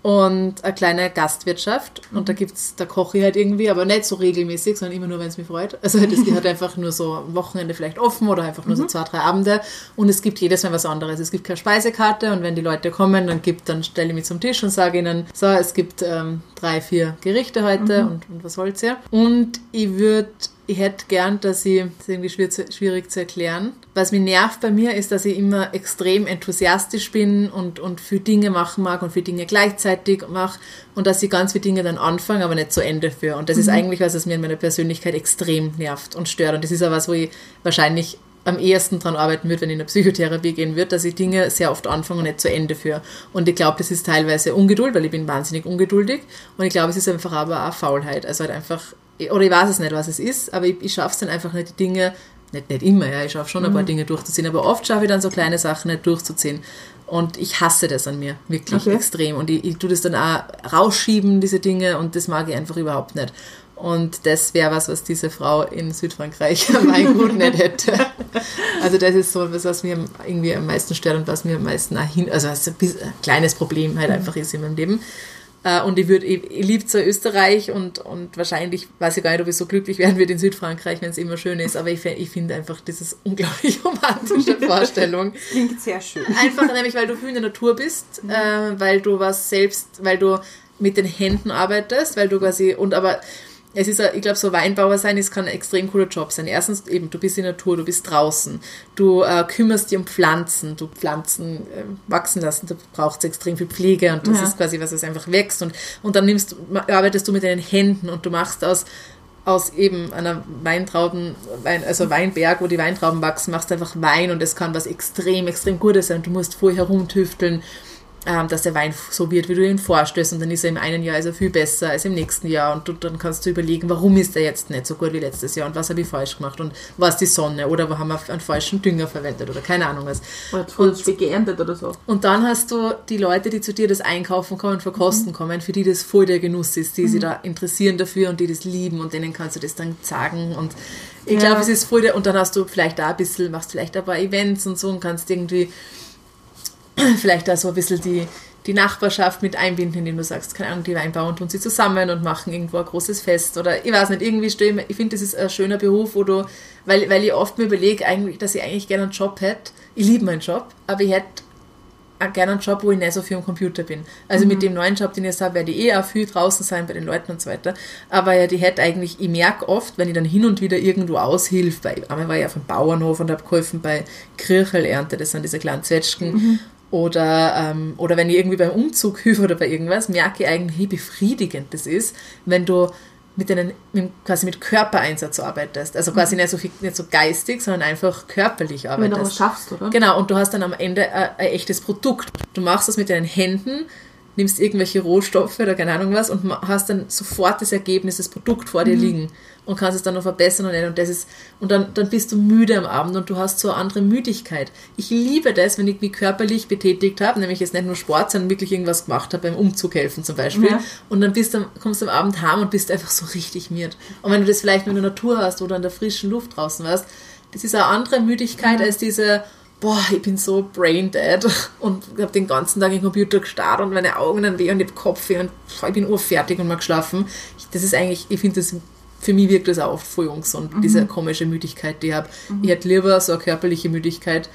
Speaker 5: und eine kleine Gastwirtschaft. Und da gibt's, da koche ich halt irgendwie, aber nicht so regelmäßig, sondern immer nur, wenn es mich freut. Also das die hat einfach nur so am Wochenende vielleicht offen oder einfach nur so zwei, drei Abende. Und es gibt jedes Mal was anderes. Es gibt keine Speisekarte und wenn die Leute kommen, dann gibt, dann stelle ich mich zum Tisch und sage ihnen, so, es gibt ähm, drei, vier Gerichte heute und, und was wollt ihr? Und ich würde ich hätte gern, dass ich, das ist irgendwie schwierig zu, erklären. Was mich nervt bei mir ist, dass ich immer extrem enthusiastisch bin und, und viel Dinge machen mag und viele Dinge gleichzeitig mache und dass ich ganz viele Dinge dann anfange, aber nicht zu Ende führe. Und das ist eigentlich was, was mir in meiner Persönlichkeit extrem nervt und stört. Und das ist auch was, wo ich wahrscheinlich am ehesten daran arbeiten würde, wenn ich in der Psychotherapie gehen würde, dass ich Dinge sehr oft anfange und nicht zu Ende führe. Und ich glaube, das ist teilweise Ungeduld, weil ich bin wahnsinnig ungeduldig. Und ich glaube, es ist einfach aber auch Faulheit. Also halt einfach, oder ich weiß es nicht, was es ist, aber ich, ich schaffe es dann einfach nicht, die Dinge, nicht, nicht immer, ja, ich schaffe schon ein paar Dinge durchzuziehen, aber oft schaffe ich dann so kleine Sachen nicht durchzuziehen. Und ich hasse das an mir, wirklich
Speaker 3: Okay.
Speaker 5: extrem. Und ich, ich tue das dann auch rausschieben, diese Dinge, und das mag ich einfach überhaupt nicht. Und das wäre was, was diese Frau in Südfrankreich am Weingut nicht hätte. Also das ist so was, was mir irgendwie am meisten stört und was mir am meisten auch hin, also was ein, bisschen, ein kleines Problem halt einfach ist in meinem Leben. Äh, Und ich würde, ich, ich liebe zwar Österreich und, und wahrscheinlich weiß ich gar nicht, ob ich so glücklich werden würde in Südfrankreich, wenn es immer schön ist, aber ich, ich finde einfach dieses unglaublich romantische Vorstellung.
Speaker 2: Klingt sehr schön.
Speaker 5: Einfach nämlich, weil du viel in der Natur bist, äh, weil du was selbst, weil du mit den Händen arbeitest, weil du quasi, und aber es ist, ein- ich glaube, so Weinbauer sein, es kann ein extrem cooler Job sein. Erstens eben, du bist in der Natur, du bist draußen, du äh, kümmerst dich um Pflanzen, du Pflanzen äh, wachsen lassen, da braucht es extrem viel Pflege und das
Speaker 3: Ja.
Speaker 5: ist quasi was, was einfach wächst und, und dann nimmst, arbeitest du mit deinen Händen und du machst aus aus eben einer Weintrauben, Wein, also Weinberg, wo die Weintrauben wachsen, machst du einfach Wein und es kann was extrem, extrem Gutes sein. Du musst vorher herumtüfteln, ähm, dass der Wein so wird, wie du ihn vorstellst und dann ist er im einen Jahr er viel besser als im nächsten Jahr und du, dann kannst du überlegen, warum ist er jetzt nicht so gut wie letztes Jahr und was habe ich falsch gemacht und was die Sonne oder wo haben wir einen falschen Dünger verwendet oder keine Ahnung was.
Speaker 3: Oder spät geerntet oder so.
Speaker 5: Und dann hast du die Leute, die zu dir das einkaufen kommen, verkosten kommen, für die das voll der Genuss ist, die sich da interessieren dafür und die das lieben und denen kannst du das dann sagen. Und ich
Speaker 3: Ja.
Speaker 5: glaube, es ist voll der, und dann hast du vielleicht da ein bisschen, machst vielleicht ein paar Events und so und kannst irgendwie vielleicht da so ein bisschen die, die Nachbarschaft mit einbinden, indem du sagst, keine Ahnung, die Weinbauern tun sie zusammen und machen irgendwo ein großes Fest oder ich weiß nicht, irgendwie stelle ich ich finde, das ist ein schöner Beruf, wo du, weil, weil ich oft mir überlege, eigentlich, dass ich eigentlich gerne einen Job hätte. Ich liebe meinen Job, aber ich hätte gerne einen Job, wo ich nicht so viel am Computer bin. Also mit dem neuen Job, den ich jetzt habe, werde ich eh auch viel draußen sein bei den Leuten und so weiter. Aber ja, die hätte eigentlich, ich merke oft, wenn ich dann hin und wieder irgendwo aushilfe, bei, einmal war ich auf dem Bauernhof und habe geholfen bei Kirchelernte, das sind diese kleinen Zwetschgen. Oder, ähm, oder wenn ich irgendwie beim Umzug hilfe oder bei irgendwas, merke ich eigentlich, wie befriedigend das ist, wenn du mit deinen, mit, quasi mit Körpereinsatz arbeitest. Also quasi nicht so, nicht so geistig, sondern einfach körperlich
Speaker 3: Wenn du was
Speaker 5: arbeitest.
Speaker 3: schaffst, oder?
Speaker 5: Genau, und du hast dann am Ende ein, ein echtes Produkt. Du machst das mit deinen Händen, nimmst irgendwelche Rohstoffe oder keine Ahnung was und hast dann sofort das Ergebnis, das Produkt vor dir liegen und kannst es dann noch verbessern und, und das ist und dann, dann bist du müde am Abend und du hast so eine andere Müdigkeit. Ich liebe das, wenn ich mich körperlich betätigt habe, nämlich jetzt nicht nur Sport, sondern wirklich irgendwas gemacht habe, beim Umzug helfen zum Beispiel.
Speaker 3: Ja.
Speaker 5: Und dann bist du, kommst du am Abend heim und bist einfach so richtig miert. Und wenn du das vielleicht nur in der Natur hast oder in der frischen Luft draußen warst, das ist eine andere Müdigkeit als diese, boah, ich bin so brain dead und habe den ganzen Tag im Computer gestarrt und meine Augen dann weh und ich habe Kopfweh und boah, ich bin urfertig und mag schlafen. Ich, das ist eigentlich, ich finde das, für mich wirkt das auch oft voll ungesund, diese komische Müdigkeit, die ich habe. Ich hätte lieber so eine körperliche Müdigkeit,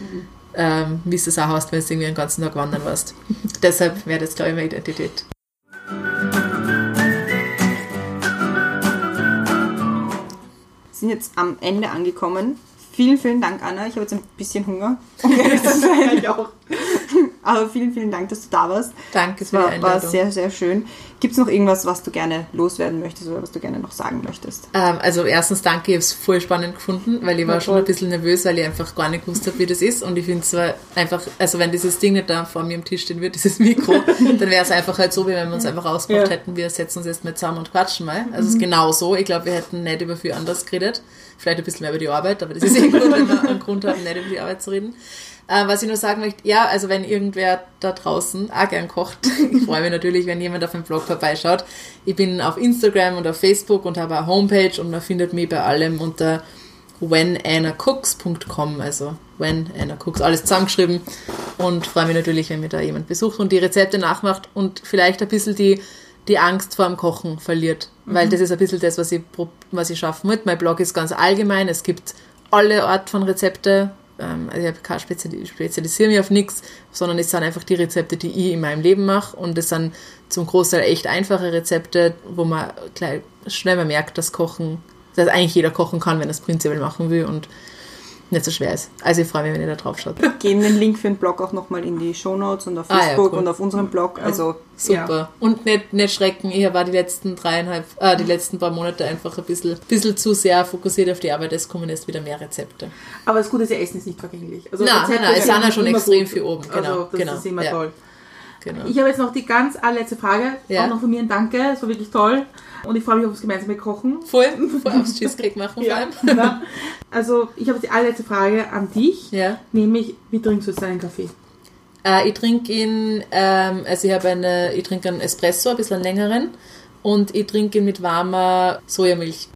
Speaker 5: ähm, wie es das auch hast, wenn du irgendwie den ganzen Tag wandern warst. Deshalb wäre das, glaube ich, meine Identität.
Speaker 2: sind jetzt am Ende angekommen. Vielen, vielen Dank, Anna. Ich habe jetzt ein bisschen Hunger. Um ehrlich zu sein. ich auch. Aber vielen, vielen Dank, dass du da warst.
Speaker 5: Danke
Speaker 2: Es
Speaker 5: für die
Speaker 2: war, war sehr, sehr schön. Gibt es noch irgendwas, was du gerne loswerden möchtest oder was du gerne noch sagen möchtest?
Speaker 5: Ähm, also erstens danke, ich habe es voll spannend gefunden, weil ich war
Speaker 2: Ja,
Speaker 5: schon ein bisschen nervös, weil ich einfach gar nicht gewusst habe, wie das ist. Und ich finde es zwar einfach, also wenn dieses Ding nicht da vor mir am Tisch stehen würde, dieses Mikro, dann wäre es einfach halt so, wie wenn wir uns einfach ausgemacht
Speaker 2: Ja.
Speaker 5: hätten, wir setzen uns jetzt mal zusammen und quatschen mal. Also es ist genau so. Ich glaube, wir hätten nicht über viel anderes geredet. Vielleicht ein bisschen mehr über die Arbeit, aber das ist eh gut, wenn wir einen Grund haben, nicht über die Arbeit zu reden. Äh, was ich nur sagen möchte, ja, also wenn irgendwer da draußen auch gern kocht, ich freue mich natürlich, wenn jemand auf dem Blog vorbeischaut. Ich bin auf Instagram und auf Facebook und habe eine Homepage und man findet mich bei allem unter whenannacooks.com, also when alles zusammengeschrieben und freue mich natürlich, wenn mir da jemand besucht und die Rezepte nachmacht und vielleicht ein bisschen die, die Angst vor dem Kochen verliert, weil das ist ein bisschen das, was ich, was ich schaffen will. Mein Blog ist ganz allgemein, es gibt alle Art von Rezepte, ähm, also ich habe keine Speziali spezialisiere mich auf nichts, sondern es sind einfach die Rezepte, die ich in meinem Leben mache. Und es sind zum Großteil echt einfache Rezepte, wo man gleich schnell mal merkt, dass Kochen, dass eigentlich jeder kochen kann, wenn er es prinzipiell machen will. Und nicht so schwer ist. Also ich freue mich, wenn ihr da drauf schaut.
Speaker 2: Geben den Link für den Blog auch nochmal in die Shownotes und auf
Speaker 5: Ah, ja,
Speaker 2: Facebook
Speaker 5: cool.
Speaker 2: und auf unserem Blog. Also
Speaker 5: Super. Und nicht, nicht schrecken, ich war die letzten dreieinhalb, äh, die letzten paar Monate einfach ein bisschen, bisschen zu sehr fokussiert auf die Arbeit. Es kommen jetzt wieder mehr Rezepte.
Speaker 3: Aber das Gute ist, ihr Essen ist nicht vergänglich. Also
Speaker 5: Nein, nein, nein, es
Speaker 3: sind
Speaker 5: ja schon extrem
Speaker 3: gut.
Speaker 5: viel oben. Genau,
Speaker 3: also das
Speaker 5: genau.
Speaker 3: ist immer
Speaker 5: Ja.
Speaker 3: toll.
Speaker 5: Genau.
Speaker 3: Ich habe jetzt noch die ganz allerletzte Frage.
Speaker 5: Ja.
Speaker 3: Auch noch von mir ein Danke. Es war wirklich toll. Und ich freue mich auf das gemeinsame Kochen.
Speaker 5: Voll, voll aufs Cheesecake machen vor allem.
Speaker 3: Ja. Also, ich habe jetzt die allerletzte Frage an dich.
Speaker 5: Ja.
Speaker 3: Nämlich, wie trinkst du jetzt deinen Kaffee?
Speaker 5: Äh, ich trinke ihn, ähm, also ich habe eine, ich trinke einen Espresso, ein bisschen längeren. Und ich trinke ihn mit warmer Sojamilch.